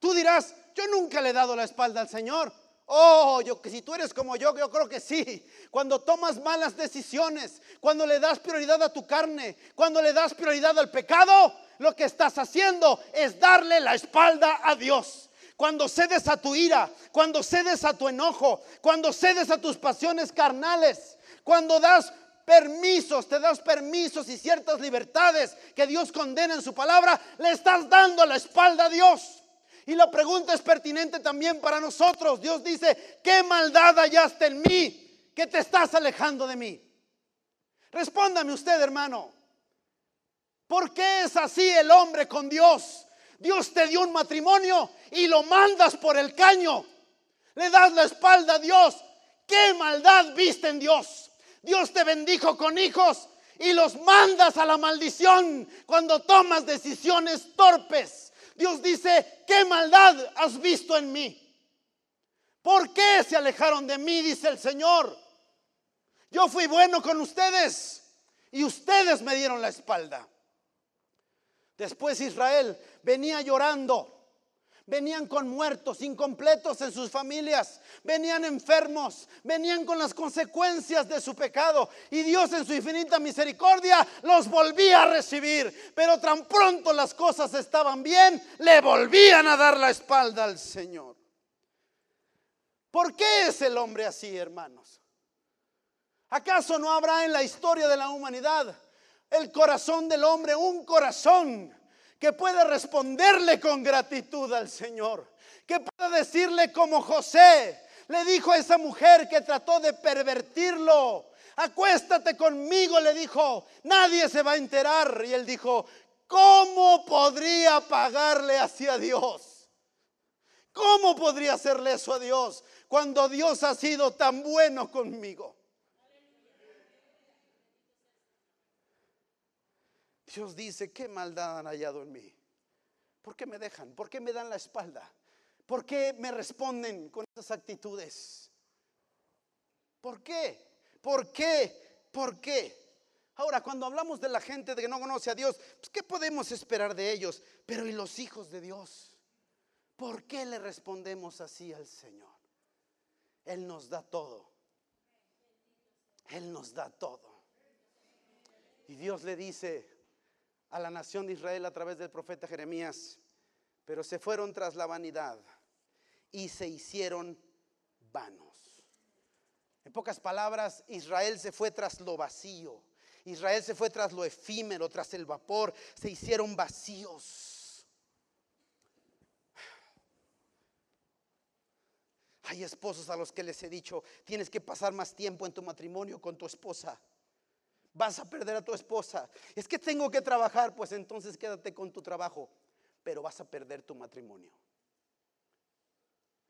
Tú dirás, yo nunca le he dado la espalda al Señor. Oh, yo que si tú eres como yo, yo creo que sí. Cuando tomas malas decisiones, cuando le das prioridad a tu carne, cuando le das prioridad al pecado, lo que estás haciendo es darle la espalda a Dios. Cuando cedes a tu ira, cuando cedes a tu enojo, cuando cedes a tus pasiones carnales, cuando das permisos, te das permisos y ciertas libertades que Dios condena en su palabra, le estás dando la espalda a Dios. Y la pregunta es pertinente también para nosotros. Dios dice, ¿qué maldad hallaste en mí que te estás alejando de mí? Respóndame usted, hermano. ¿Por qué es así el hombre con Dios? Dios te dio un matrimonio y lo mandas por el caño. Le das la espalda a Dios. ¿Qué maldad viste en Dios? Dios te bendijo con hijos y los mandas a la maldición cuando tomas decisiones torpes. Dios dice, ¿qué maldad has visto en mí? ¿Por qué se alejaron de mí? Dice el Señor. Yo fui bueno con ustedes y ustedes me dieron la espalda. Después Israel venía llorando Venían con muertos, incompletos en sus familias. Venían enfermos. Venían con las consecuencias de su pecado. Y Dios en su infinita misericordia los volvía a recibir. Pero tan pronto las cosas estaban bien, le volvían a dar la espalda al Señor. ¿Por qué es el hombre así, hermanos? ¿Acaso no habrá en la historia de la humanidad el corazón del hombre un corazón que pueda responderle con gratitud al Señor, que pueda decirle como José le dijo a esa mujer que trató de pervertirlo, acuéstate conmigo, le dijo, nadie se va a enterar. Y él dijo, ¿cómo podría pagarle hacia Dios? ¿Cómo podría hacerle eso a Dios cuando Dios ha sido tan bueno conmigo? Dios dice, ¿qué maldad han hallado en mí? ¿Por qué me dejan? ¿Por qué me dan la espalda? ¿Por qué me responden con esas actitudes? ¿Por qué? ¿Por qué? ¿Por qué? Ahora, cuando hablamos de la gente que no conoce a Dios, pues, ¿qué podemos esperar de ellos? Pero ¿y los hijos de Dios? ¿Por qué le respondemos así al Señor? Él nos da todo. Él nos da todo. Y Dios le dice, a la nación de Israel a través del profeta Jeremías, pero se fueron tras la vanidad y se hicieron vanos. En pocas palabras, Israel se fue tras lo vacío. Israel se fue tras lo efímero, tras el vapor. Se hicieron vacíos. Hay esposos a los que les he dicho, tienes que pasar más tiempo en tu matrimonio con tu esposa vas a perder a tu esposa. Es que tengo que trabajar, pues entonces quédate con tu trabajo, pero vas a perder tu matrimonio.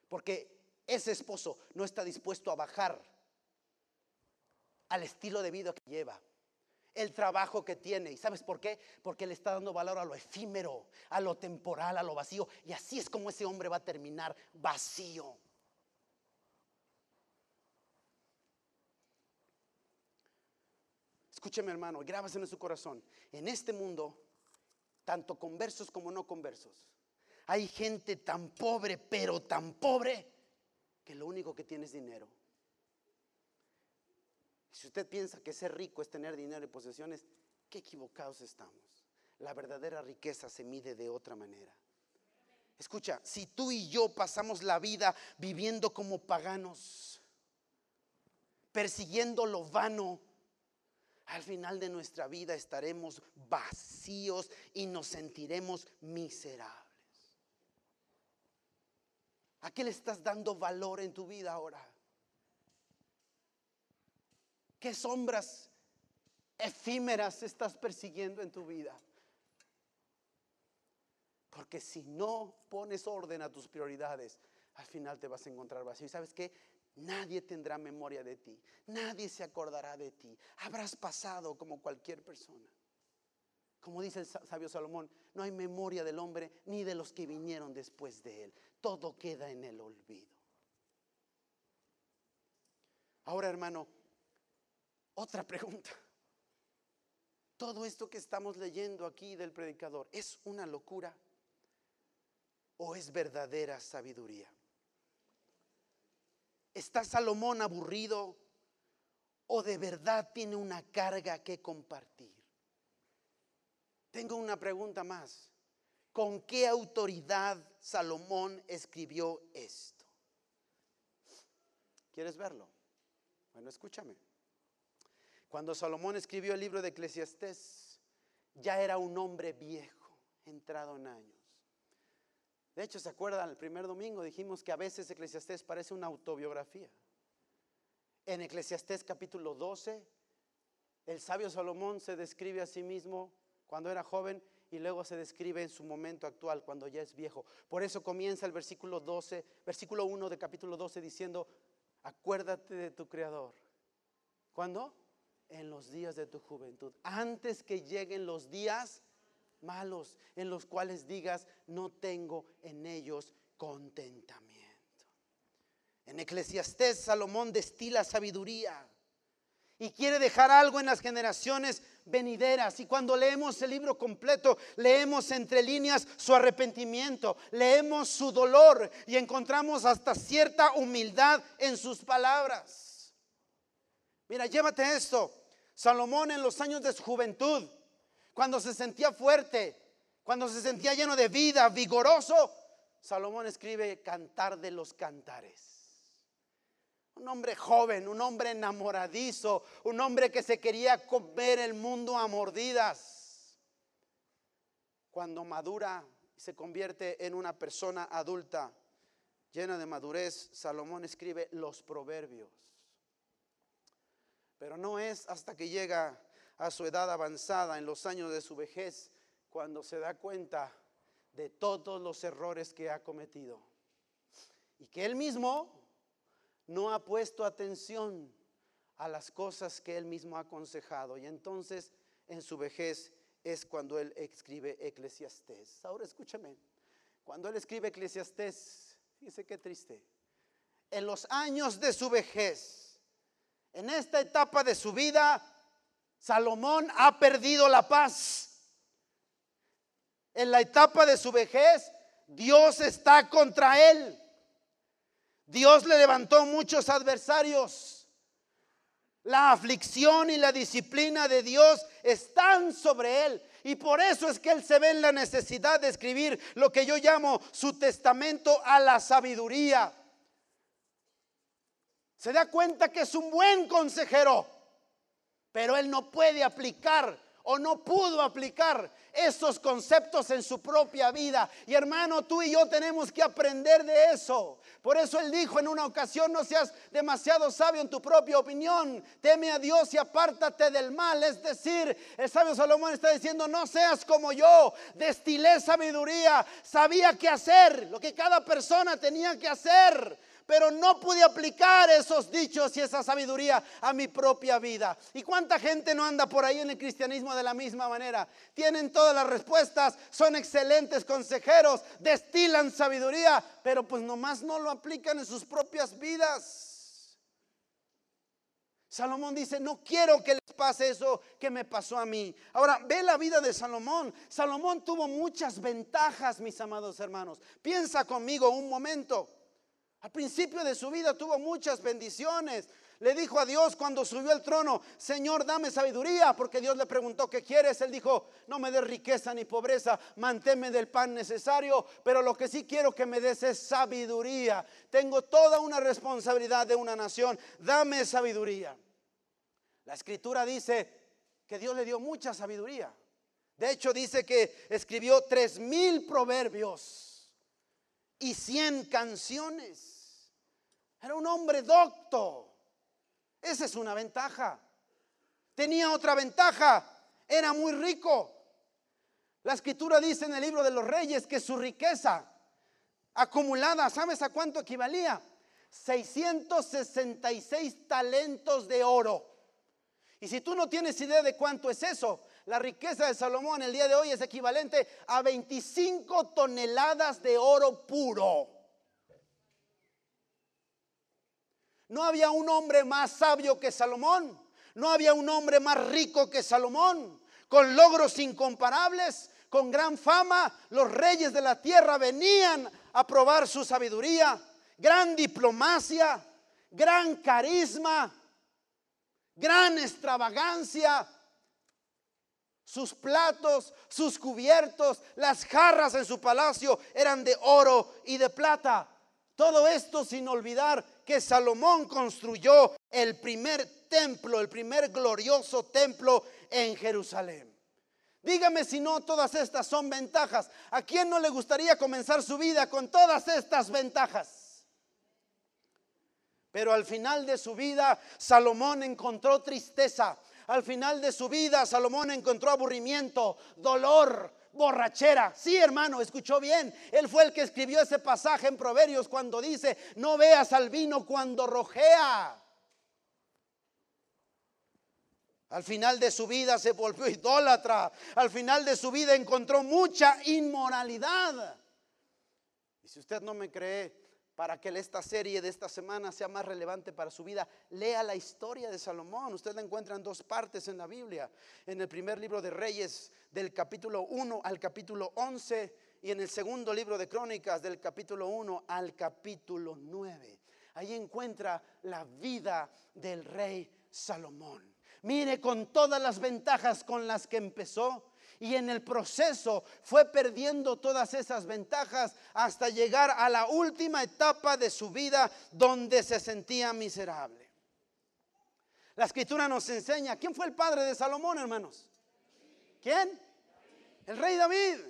Porque ese esposo no está dispuesto a bajar al estilo de vida que lleva, el trabajo que tiene. ¿Y sabes por qué? Porque le está dando valor a lo efímero, a lo temporal, a lo vacío. Y así es como ese hombre va a terminar vacío. Escúcheme hermano, grábase en su corazón. En este mundo, tanto conversos como no conversos, hay gente tan pobre, pero tan pobre, que lo único que tiene es dinero. Si usted piensa que ser rico es tener dinero y posesiones, qué equivocados estamos. La verdadera riqueza se mide de otra manera. Escucha, si tú y yo pasamos la vida viviendo como paganos, persiguiendo lo vano, al final de nuestra vida estaremos vacíos y nos sentiremos miserables. ¿A qué le estás dando valor en tu vida ahora? ¿Qué sombras efímeras estás persiguiendo en tu vida? Porque si no pones orden a tus prioridades, al final te vas a encontrar vacío. ¿Y sabes qué? Nadie tendrá memoria de ti. Nadie se acordará de ti. Habrás pasado como cualquier persona. Como dice el sabio Salomón, no hay memoria del hombre ni de los que vinieron después de él. Todo queda en el olvido. Ahora, hermano, otra pregunta. Todo esto que estamos leyendo aquí del predicador, ¿es una locura o es verdadera sabiduría? ¿Está Salomón aburrido o de verdad tiene una carga que compartir? Tengo una pregunta más. ¿Con qué autoridad Salomón escribió esto? ¿Quieres verlo? Bueno, escúchame. Cuando Salomón escribió el libro de Eclesiastés, ya era un hombre viejo, entrado en años. De hecho, ¿se acuerdan? El primer domingo dijimos que a veces Eclesiastés parece una autobiografía. En Eclesiastés capítulo 12, el sabio Salomón se describe a sí mismo cuando era joven y luego se describe en su momento actual cuando ya es viejo. Por eso comienza el versículo 12, versículo 1 de capítulo 12 diciendo, acuérdate de tu creador. ¿Cuándo? en los días de tu juventud, antes que lleguen los días malos en los cuales digas, no tengo en ellos contentamiento. En Eclesiastés Salomón destila sabiduría y quiere dejar algo en las generaciones venideras. Y cuando leemos el libro completo, leemos entre líneas su arrepentimiento, leemos su dolor y encontramos hasta cierta humildad en sus palabras. Mira, llévate esto. Salomón en los años de su juventud, cuando se sentía fuerte, cuando se sentía lleno de vida, vigoroso, Salomón escribe Cantar de los Cantares. Un hombre joven, un hombre enamoradizo, un hombre que se quería comer el mundo a mordidas. Cuando madura y se convierte en una persona adulta, llena de madurez, Salomón escribe los proverbios. Pero no es hasta que llega a su edad avanzada, en los años de su vejez, cuando se da cuenta de todos los errores que ha cometido. Y que él mismo no ha puesto atención a las cosas que él mismo ha aconsejado. Y entonces en su vejez es cuando él escribe Eclesiastés. Ahora escúchame, cuando él escribe Eclesiastés, fíjese qué triste. En los años de su vejez, en esta etapa de su vida, Salomón ha perdido la paz. En la etapa de su vejez, Dios está contra él. Dios le levantó muchos adversarios. La aflicción y la disciplina de Dios están sobre él. Y por eso es que él se ve en la necesidad de escribir lo que yo llamo su testamento a la sabiduría se da cuenta que es un buen consejero, pero él no puede aplicar o no pudo aplicar esos conceptos en su propia vida. Y hermano, tú y yo tenemos que aprender de eso. Por eso él dijo en una ocasión, no seas demasiado sabio en tu propia opinión, teme a Dios y apártate del mal. Es decir, el sabio Salomón está diciendo, no seas como yo, destilé sabiduría, sabía qué hacer, lo que cada persona tenía que hacer pero no pude aplicar esos dichos y esa sabiduría a mi propia vida. ¿Y cuánta gente no anda por ahí en el cristianismo de la misma manera? Tienen todas las respuestas, son excelentes consejeros, destilan sabiduría, pero pues nomás no lo aplican en sus propias vidas. Salomón dice, no quiero que les pase eso que me pasó a mí. Ahora, ve la vida de Salomón. Salomón tuvo muchas ventajas, mis amados hermanos. Piensa conmigo un momento. Al principio de su vida tuvo muchas bendiciones. Le dijo a Dios cuando subió al trono, Señor, dame sabiduría, porque Dios le preguntó, ¿qué quieres? Él dijo, no me des riqueza ni pobreza, manténme del pan necesario, pero lo que sí quiero que me des es sabiduría. Tengo toda una responsabilidad de una nación, dame sabiduría. La escritura dice que Dios le dio mucha sabiduría. De hecho, dice que escribió tres mil proverbios y cien canciones. Era un hombre docto. Esa es una ventaja. Tenía otra ventaja. Era muy rico. La escritura dice en el libro de los reyes que su riqueza acumulada, ¿sabes a cuánto equivalía? 666 talentos de oro. Y si tú no tienes idea de cuánto es eso, la riqueza de Salomón el día de hoy es equivalente a 25 toneladas de oro puro. No había un hombre más sabio que Salomón. No había un hombre más rico que Salomón. Con logros incomparables, con gran fama, los reyes de la tierra venían a probar su sabiduría, gran diplomacia, gran carisma, gran extravagancia. Sus platos, sus cubiertos, las jarras en su palacio eran de oro y de plata. Todo esto sin olvidar que Salomón construyó el primer templo, el primer glorioso templo en Jerusalén. Dígame si no todas estas son ventajas. ¿A quién no le gustaría comenzar su vida con todas estas ventajas? Pero al final de su vida, Salomón encontró tristeza. Al final de su vida, Salomón encontró aburrimiento, dolor, borrachera. Sí, hermano, escuchó bien. Él fue el que escribió ese pasaje en Proverbios cuando dice, no veas al vino cuando rojea. Al final de su vida se volvió idólatra. Al final de su vida encontró mucha inmoralidad. Y si usted no me cree, para que esta serie de esta semana sea más relevante para su vida, lea la historia de Salomón. Usted la encuentra en dos partes en la Biblia. En el primer libro de Reyes, del capítulo 1 al capítulo 11, y en el segundo libro de Crónicas, del capítulo 1 al capítulo 9. Ahí encuentra la vida del rey Salomón. Mire con todas las ventajas con las que empezó y en el proceso fue perdiendo todas esas ventajas hasta llegar a la última etapa de su vida donde se sentía miserable. La escritura nos enseña, ¿quién fue el padre de Salomón, hermanos? ¿Quién? El rey David.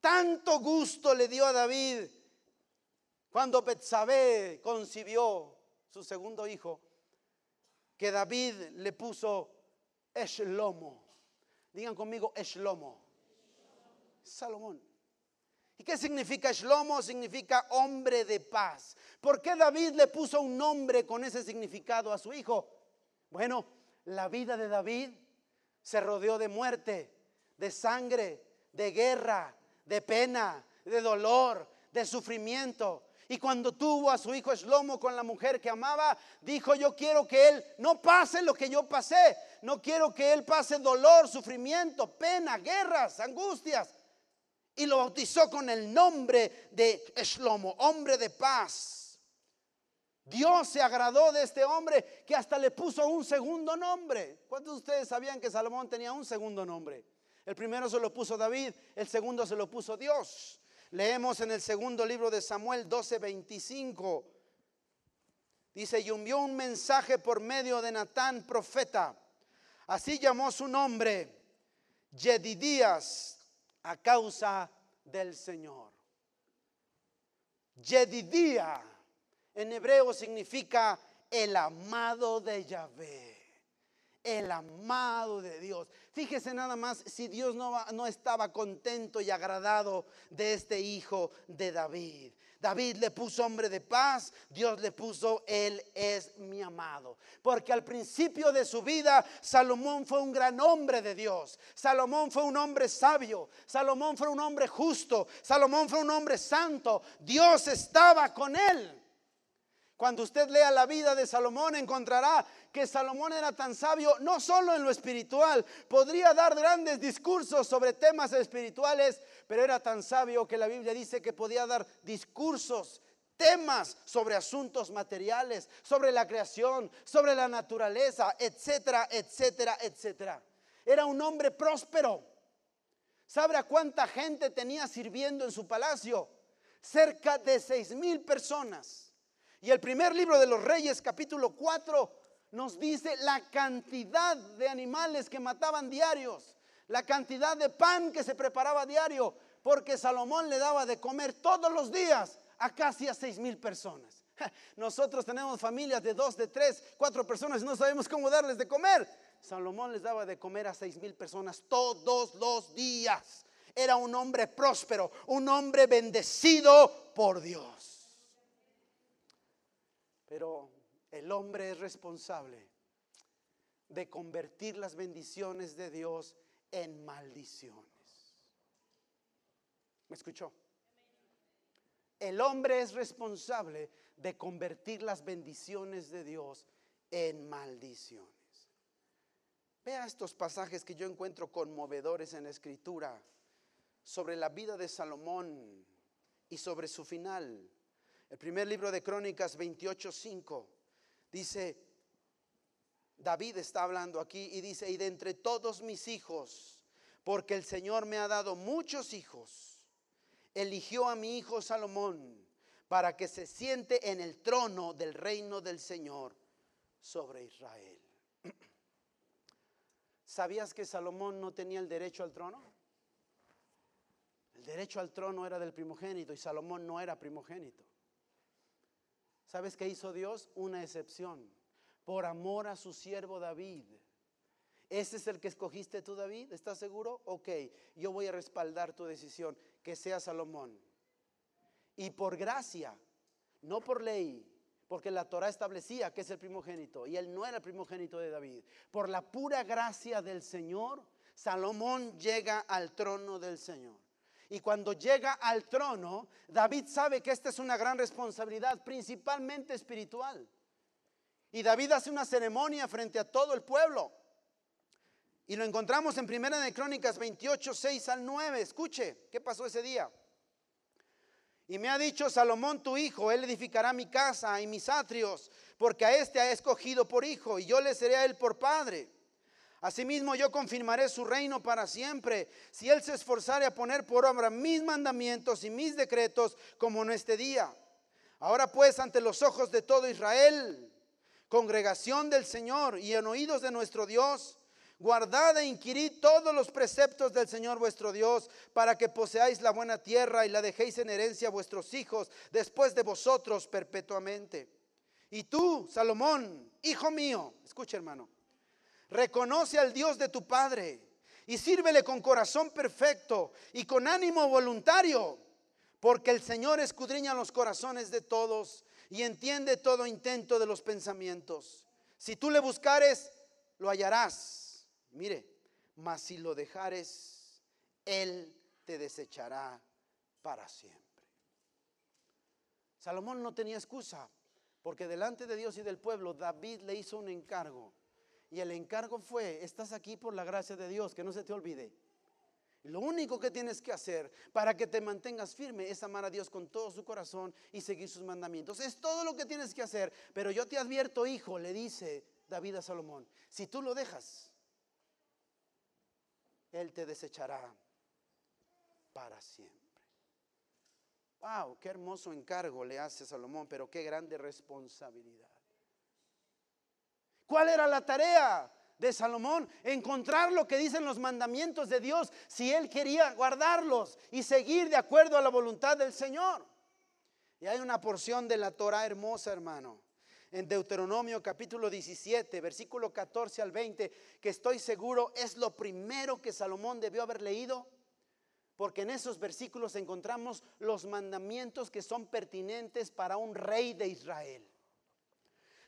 Tanto gusto le dio a David cuando Betsabé concibió su segundo hijo, que David le puso Eshlomo. Digan conmigo Shlomo. Salomón. ¿Y qué significa Shlomo? Significa hombre de paz. ¿Por qué David le puso un nombre con ese significado a su hijo? Bueno, la vida de David se rodeó de muerte, de sangre, de guerra, de pena, de dolor, de sufrimiento. Y cuando tuvo a su hijo Shlomo con la mujer que amaba, dijo, yo quiero que él no pase lo que yo pasé. No quiero que él pase dolor, sufrimiento, pena, guerras, angustias. Y lo bautizó con el nombre de Shlomo, hombre de paz. Dios se agradó de este hombre que hasta le puso un segundo nombre. ¿Cuántos de ustedes sabían que Salomón tenía un segundo nombre? El primero se lo puso David, el segundo se lo puso Dios. Leemos en el segundo libro de Samuel 12:25. Dice, y envió un mensaje por medio de Natán, profeta. Así llamó su nombre, Yedidías, a causa del Señor. Yedidía en hebreo significa el amado de Yahvé el amado de Dios. Fíjese nada más si Dios no, no, estaba contento y agradado de este hijo de David. David le puso hombre de paz, Dios le puso, Él es mi amado. Porque al principio de su vida, Salomón fue un gran hombre de Dios. Salomón fue un hombre sabio. Salomón fue un hombre justo. Salomón fue un hombre santo. Dios estaba con él. Cuando usted lea la vida de Salomón encontrará que Salomón era tan sabio no solo en lo espiritual, podría dar grandes discursos sobre temas espirituales, pero era tan sabio que la Biblia dice que podía dar discursos temas sobre asuntos materiales, sobre la creación, sobre la naturaleza, etcétera, etcétera, etcétera. Era un hombre próspero. ¿Sabe a cuánta gente tenía sirviendo en su palacio? Cerca de seis mil personas. Y el primer libro de los Reyes, capítulo 4, nos dice la cantidad de animales que mataban diarios, la cantidad de pan que se preparaba diario, porque Salomón le daba de comer todos los días a casi a seis mil personas. Nosotros tenemos familias de dos, de tres, cuatro personas y no sabemos cómo darles de comer. Salomón les daba de comer a seis mil personas todos los días. Era un hombre próspero, un hombre bendecido por Dios. Pero el hombre es responsable de convertir las bendiciones de Dios en maldiciones. ¿Me escuchó? El hombre es responsable de convertir las bendiciones de Dios en maldiciones. Vea estos pasajes que yo encuentro conmovedores en la escritura sobre la vida de Salomón y sobre su final. El primer libro de Crónicas 28:5 dice David está hablando aquí y dice, "Y de entre todos mis hijos, porque el Señor me ha dado muchos hijos, eligió a mi hijo Salomón para que se siente en el trono del reino del Señor sobre Israel." ¿Sabías que Salomón no tenía el derecho al trono? El derecho al trono era del primogénito y Salomón no era primogénito. ¿Sabes qué hizo Dios? Una excepción. Por amor a su siervo David. ¿Ese es el que escogiste tú, David? ¿Estás seguro? Ok, yo voy a respaldar tu decisión, que sea Salomón. Y por gracia, no por ley, porque la Torah establecía que es el primogénito y él no era el primogénito de David. Por la pura gracia del Señor, Salomón llega al trono del Señor. Y cuando llega al trono, David sabe que esta es una gran responsabilidad, principalmente espiritual. Y David hace una ceremonia frente a todo el pueblo. Y lo encontramos en Primera de Crónicas 28, 6 al 9. Escuche, ¿qué pasó ese día? Y me ha dicho Salomón tu hijo, él edificará mi casa y mis atrios, porque a este ha escogido por hijo, y yo le seré a él por padre. Asimismo yo confirmaré su reino para siempre, si él se esforzare a poner por obra mis mandamientos y mis decretos como en este día. Ahora pues ante los ojos de todo Israel, congregación del Señor y en oídos de nuestro Dios, Guardad e inquirid todos los preceptos del Señor vuestro Dios, para que poseáis la buena tierra y la dejéis en herencia a vuestros hijos después de vosotros perpetuamente. Y tú, Salomón, hijo mío, escucha hermano, reconoce al Dios de tu Padre y sírvele con corazón perfecto y con ánimo voluntario, porque el Señor escudriña los corazones de todos y entiende todo intento de los pensamientos. Si tú le buscares, lo hallarás Mire, mas si lo dejares, Él te desechará para siempre. Salomón no tenía excusa, porque delante de Dios y del pueblo David le hizo un encargo. Y el encargo fue, estás aquí por la gracia de Dios, que no se te olvide. Lo único que tienes que hacer para que te mantengas firme es amar a Dios con todo su corazón y seguir sus mandamientos. Es todo lo que tienes que hacer. Pero yo te advierto, hijo, le dice David a Salomón, si tú lo dejas, él te desechará para siempre. Wow, qué hermoso encargo le hace Salomón, pero qué grande responsabilidad. ¿Cuál era la tarea de Salomón? Encontrar lo que dicen los mandamientos de Dios si él quería guardarlos y seguir de acuerdo a la voluntad del Señor. Y hay una porción de la Torah hermosa, hermano, en Deuteronomio capítulo 17, versículo 14 al 20, que estoy seguro es lo primero que Salomón debió haber leído, porque en esos versículos encontramos los mandamientos que son pertinentes para un rey de Israel.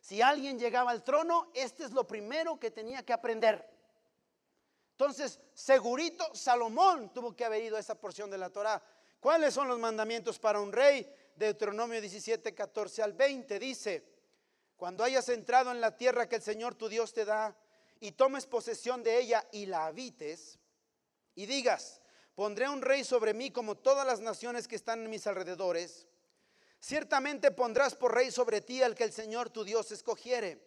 Si alguien llegaba al trono, este es lo primero que tenía que aprender. Entonces, segurito Salomón tuvo que haber ido a esa porción de la Torah. ¿Cuáles son los mandamientos para un rey? Deuteronomio 17, 14 al 20 dice, cuando hayas entrado en la tierra que el Señor tu Dios te da y tomes posesión de ella y la habites, y digas, pondré un rey sobre mí como todas las naciones que están en mis alrededores, Ciertamente pondrás por rey sobre ti al que el Señor tu Dios escogiere.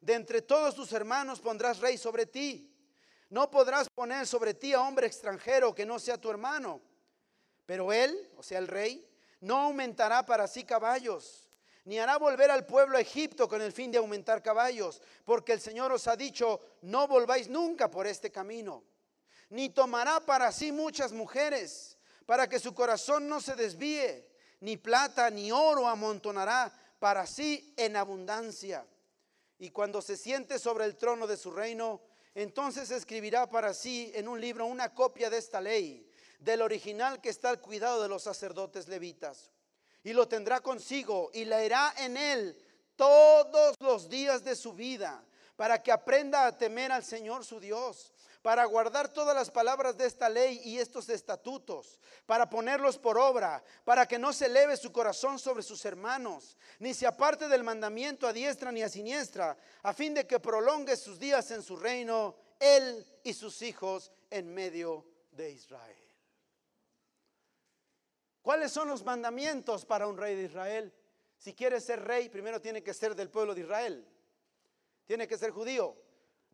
De entre todos tus hermanos pondrás rey sobre ti. No podrás poner sobre ti a hombre extranjero que no sea tu hermano. Pero él, o sea el rey, no aumentará para sí caballos, ni hará volver al pueblo a Egipto con el fin de aumentar caballos, porque el Señor os ha dicho, no volváis nunca por este camino, ni tomará para sí muchas mujeres, para que su corazón no se desvíe, ni plata ni oro amontonará para sí en abundancia. Y cuando se siente sobre el trono de su reino, entonces escribirá para sí en un libro una copia de esta ley del original que está al cuidado de los sacerdotes levitas. Y lo tendrá consigo y leerá en él todos los días de su vida para que aprenda a temer al Señor su Dios, para guardar todas las palabras de esta ley y estos estatutos, para ponerlos por obra, para que no se eleve su corazón sobre sus hermanos, ni se aparte del mandamiento a diestra ni a siniestra, a fin de que prolongue sus días en su reino, él y sus hijos en medio de Israel. ¿Cuáles son los mandamientos para un rey de Israel? Si quiere ser rey, primero tiene que ser del pueblo de Israel. Tiene que ser judío.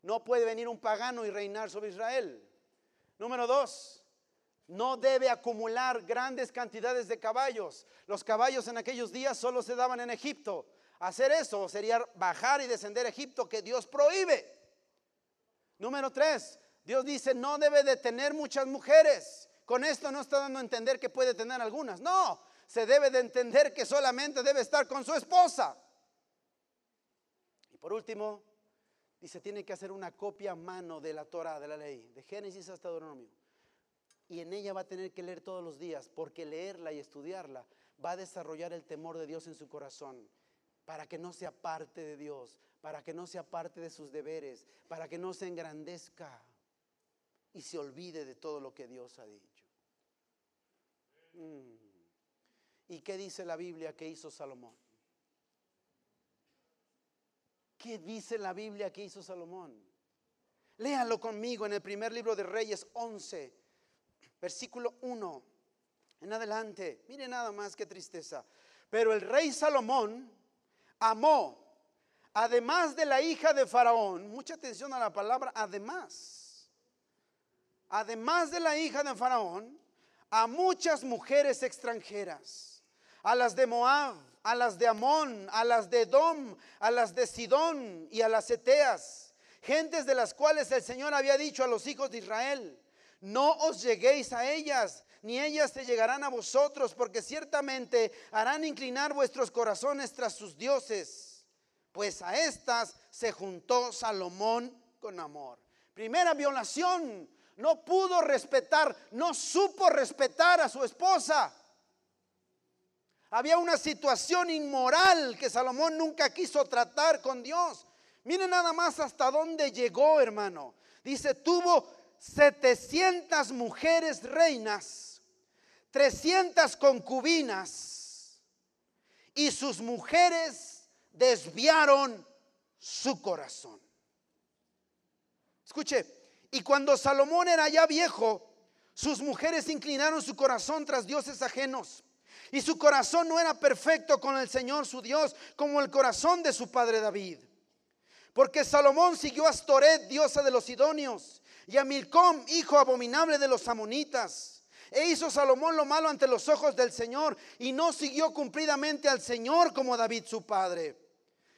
No puede venir un pagano y reinar sobre Israel. Número dos, no debe acumular grandes cantidades de caballos. Los caballos en aquellos días solo se daban en Egipto. Hacer eso sería bajar y descender a Egipto que Dios prohíbe. Número tres, Dios dice no debe de tener muchas mujeres. Con esto no está dando a entender que puede tener algunas. No, se debe de entender que solamente debe estar con su esposa. Y por último, dice, tiene que hacer una copia a mano de la Torah, de la ley, de Génesis hasta Deuteronomio. Y en ella va a tener que leer todos los días, porque leerla y estudiarla va a desarrollar el temor de Dios en su corazón, para que no sea parte de Dios, para que no sea parte de sus deberes, para que no se engrandezca y se olvide de todo lo que Dios ha dicho. Mm. ¿Y qué dice la Biblia que hizo Salomón? ¿Qué dice la Biblia que hizo Salomón? Léanlo conmigo en el primer libro de Reyes 11, versículo 1 en adelante. Mire nada más que tristeza. Pero el rey Salomón amó, además de la hija de Faraón, mucha atención a la palabra además además de la hija de Faraón, a muchas mujeres extranjeras, a las de Moab, a las de Amón, a las de Edom, a las de Sidón y a las Eteas, gentes de las cuales el Señor había dicho a los hijos de Israel, no os lleguéis a ellas, ni ellas se llegarán a vosotros, porque ciertamente harán inclinar vuestros corazones tras sus dioses, pues a estas se juntó Salomón con amor. Primera violación, no pudo respetar, no supo respetar a su esposa. Había una situación inmoral que Salomón nunca quiso tratar con Dios. Miren nada más hasta dónde llegó, hermano. Dice, tuvo 700 mujeres reinas, 300 concubinas, y sus mujeres desviaron su corazón. Escuche, y cuando Salomón era ya viejo, sus mujeres inclinaron su corazón tras dioses ajenos. Y su corazón no era perfecto con el Señor su Dios, como el corazón de su padre David. Porque Salomón siguió a Astoret, diosa de los Sidonios, y a Milcom, hijo abominable de los amonitas. E hizo Salomón lo malo ante los ojos del Señor, y no siguió cumplidamente al Señor como David su padre.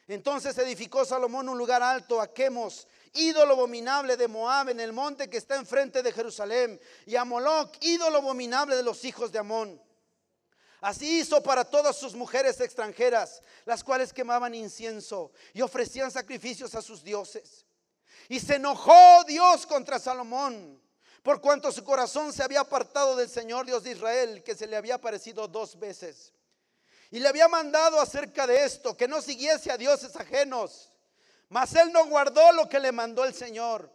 Entonces edificó Salomón un lugar alto a Quemos, ídolo abominable de Moab en el monte que está enfrente de Jerusalén, y a Moloch, ídolo abominable de los hijos de Amón. Así hizo para todas sus mujeres extranjeras, las cuales quemaban incienso y ofrecían sacrificios a sus dioses. Y se enojó Dios contra Salomón, por cuanto su corazón se había apartado del Señor Dios de Israel, que se le había aparecido dos veces. Y le había mandado acerca de esto, que no siguiese a dioses ajenos mas él no guardó lo que le mandó el Señor.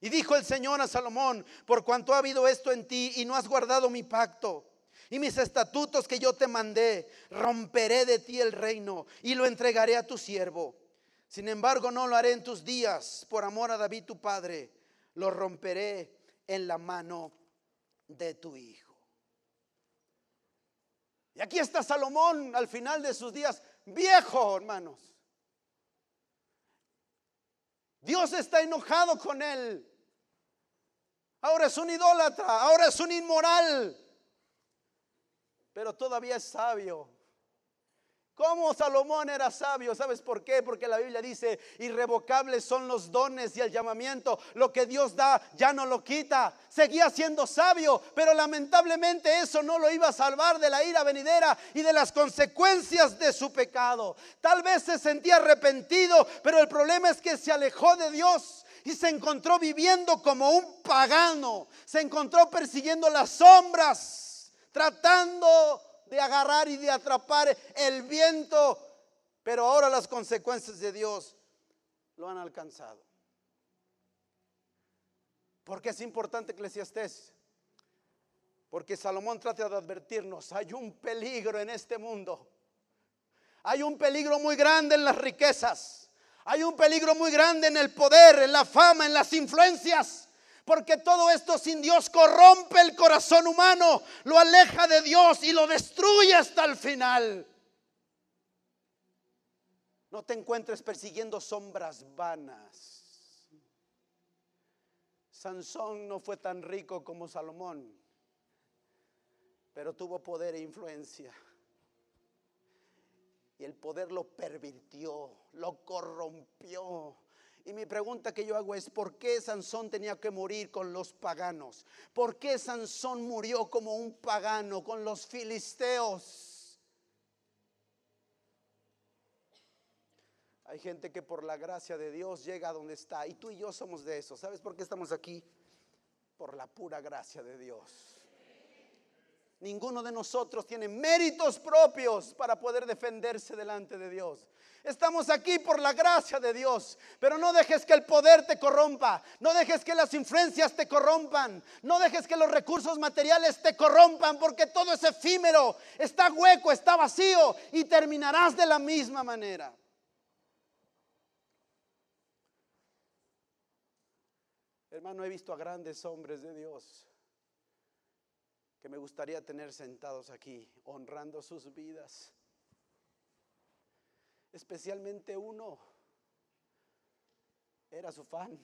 Y dijo el Señor a Salomón, por cuanto ha habido esto en ti y no has guardado mi pacto y mis estatutos que yo te mandé, romperé de ti el reino y lo entregaré a tu siervo. Sin embargo, no lo haré en tus días por amor a David tu padre, lo romperé en la mano de tu hijo. Y aquí está Salomón al final de sus días, viejo, hermanos. Dios está enojado con él. Ahora es un idólatra, ahora es un inmoral, pero todavía es sabio. ¿Cómo Salomón era sabio? ¿Sabes por qué? Porque la Biblia dice, irrevocables son los dones y el llamamiento. Lo que Dios da ya no lo quita. Seguía siendo sabio, pero lamentablemente eso no lo iba a salvar de la ira venidera y de las consecuencias de su pecado. Tal vez se sentía arrepentido, pero el problema es que se alejó de Dios y se encontró viviendo como un pagano. Se encontró persiguiendo las sombras, tratando de agarrar y de atrapar el viento, pero ahora las consecuencias de Dios lo han alcanzado. Porque es importante Eclesiastés? Porque Salomón trata de advertirnos, hay un peligro en este mundo. Hay un peligro muy grande en las riquezas. Hay un peligro muy grande en el poder, en la fama, en las influencias. Porque todo esto sin Dios corrompe el corazón humano, lo aleja de Dios y lo destruye hasta el final. No te encuentres persiguiendo sombras vanas. Sansón no fue tan rico como Salomón, pero tuvo poder e influencia. Y el poder lo pervirtió, lo corrompió y mi pregunta que yo hago es, ¿por qué Sansón tenía que morir con los paganos? ¿Por qué Sansón murió como un pagano con los filisteos? Hay gente que por la gracia de Dios llega a donde está. Y tú y yo somos de eso. ¿Sabes por qué estamos aquí? Por la pura gracia de Dios. Ninguno de nosotros tiene méritos propios para poder defenderse delante de Dios. Estamos aquí por la gracia de Dios, pero no dejes que el poder te corrompa, no dejes que las influencias te corrompan, no dejes que los recursos materiales te corrompan, porque todo es efímero, está hueco, está vacío y terminarás de la misma manera. Hermano, he visto a grandes hombres de Dios que me gustaría tener sentados aquí, honrando sus vidas especialmente uno, era su fan.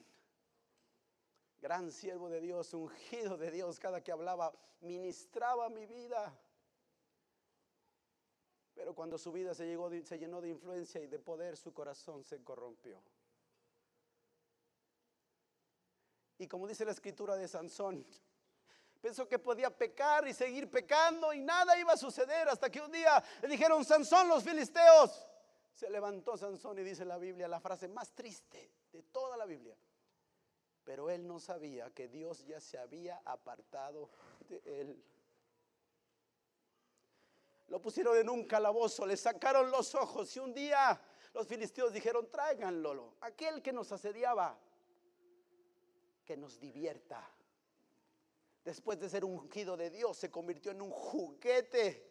Gran siervo de Dios, ungido de Dios, cada que hablaba, ministraba mi vida. Pero cuando su vida se, llegó, se llenó de influencia y de poder, su corazón se corrompió. Y como dice la escritura de Sansón, pensó que podía pecar y seguir pecando y nada iba a suceder hasta que un día le dijeron, Sansón, los filisteos se levantó Sansón y dice la Biblia la frase más triste de toda la Biblia. Pero él no sabía que Dios ya se había apartado de él. Lo pusieron en un calabozo, le sacaron los ojos y un día los filisteos dijeron, tráiganlo, aquel que nos asediaba, que nos divierta. Después de ser ungido de Dios, se convirtió en un juguete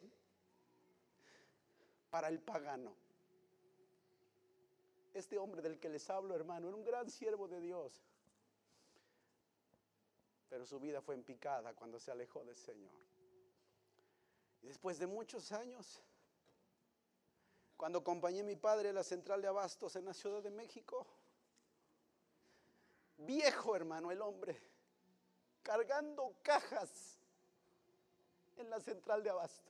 para el pagano. Este hombre del que les hablo, hermano, era un gran siervo de Dios. Pero su vida fue en picada cuando se alejó del Señor. Y después de muchos años, cuando acompañé a mi padre a la central de abastos en la Ciudad de México, viejo hermano el hombre, cargando cajas en la central de abastos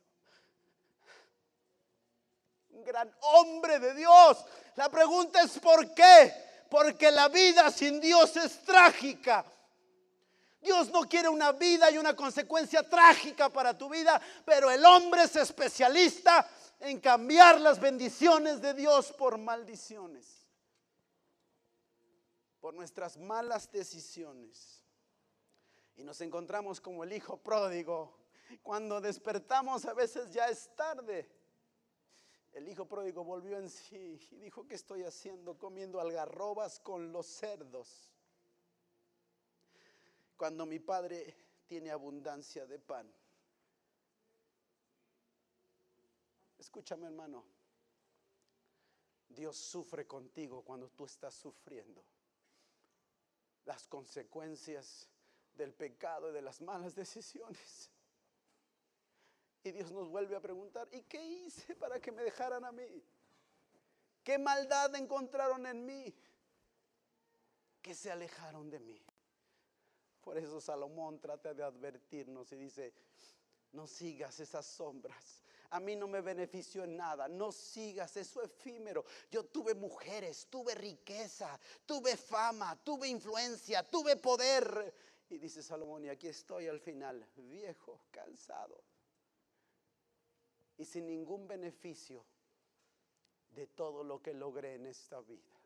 un gran hombre de Dios. La pregunta es ¿por qué? Porque la vida sin Dios es trágica. Dios no quiere una vida y una consecuencia trágica para tu vida, pero el hombre es especialista en cambiar las bendiciones de Dios por maldiciones, por nuestras malas decisiones. Y nos encontramos como el hijo pródigo. Cuando despertamos a veces ya es tarde. El hijo pródigo volvió en sí y dijo, ¿qué estoy haciendo comiendo algarrobas con los cerdos? Cuando mi padre tiene abundancia de pan. Escúchame hermano, Dios sufre contigo cuando tú estás sufriendo las consecuencias del pecado y de las malas decisiones. Y Dios nos vuelve a preguntar, ¿y qué hice para que me dejaran a mí? ¿Qué maldad encontraron en mí? Que se alejaron de mí. Por eso Salomón trata de advertirnos y dice, no sigas esas sombras. A mí no me benefició en nada. No sigas eso efímero. Yo tuve mujeres, tuve riqueza, tuve fama, tuve influencia, tuve poder. Y dice Salomón, y aquí estoy al final, viejo, cansado y sin ningún beneficio de todo lo que logré en esta vida.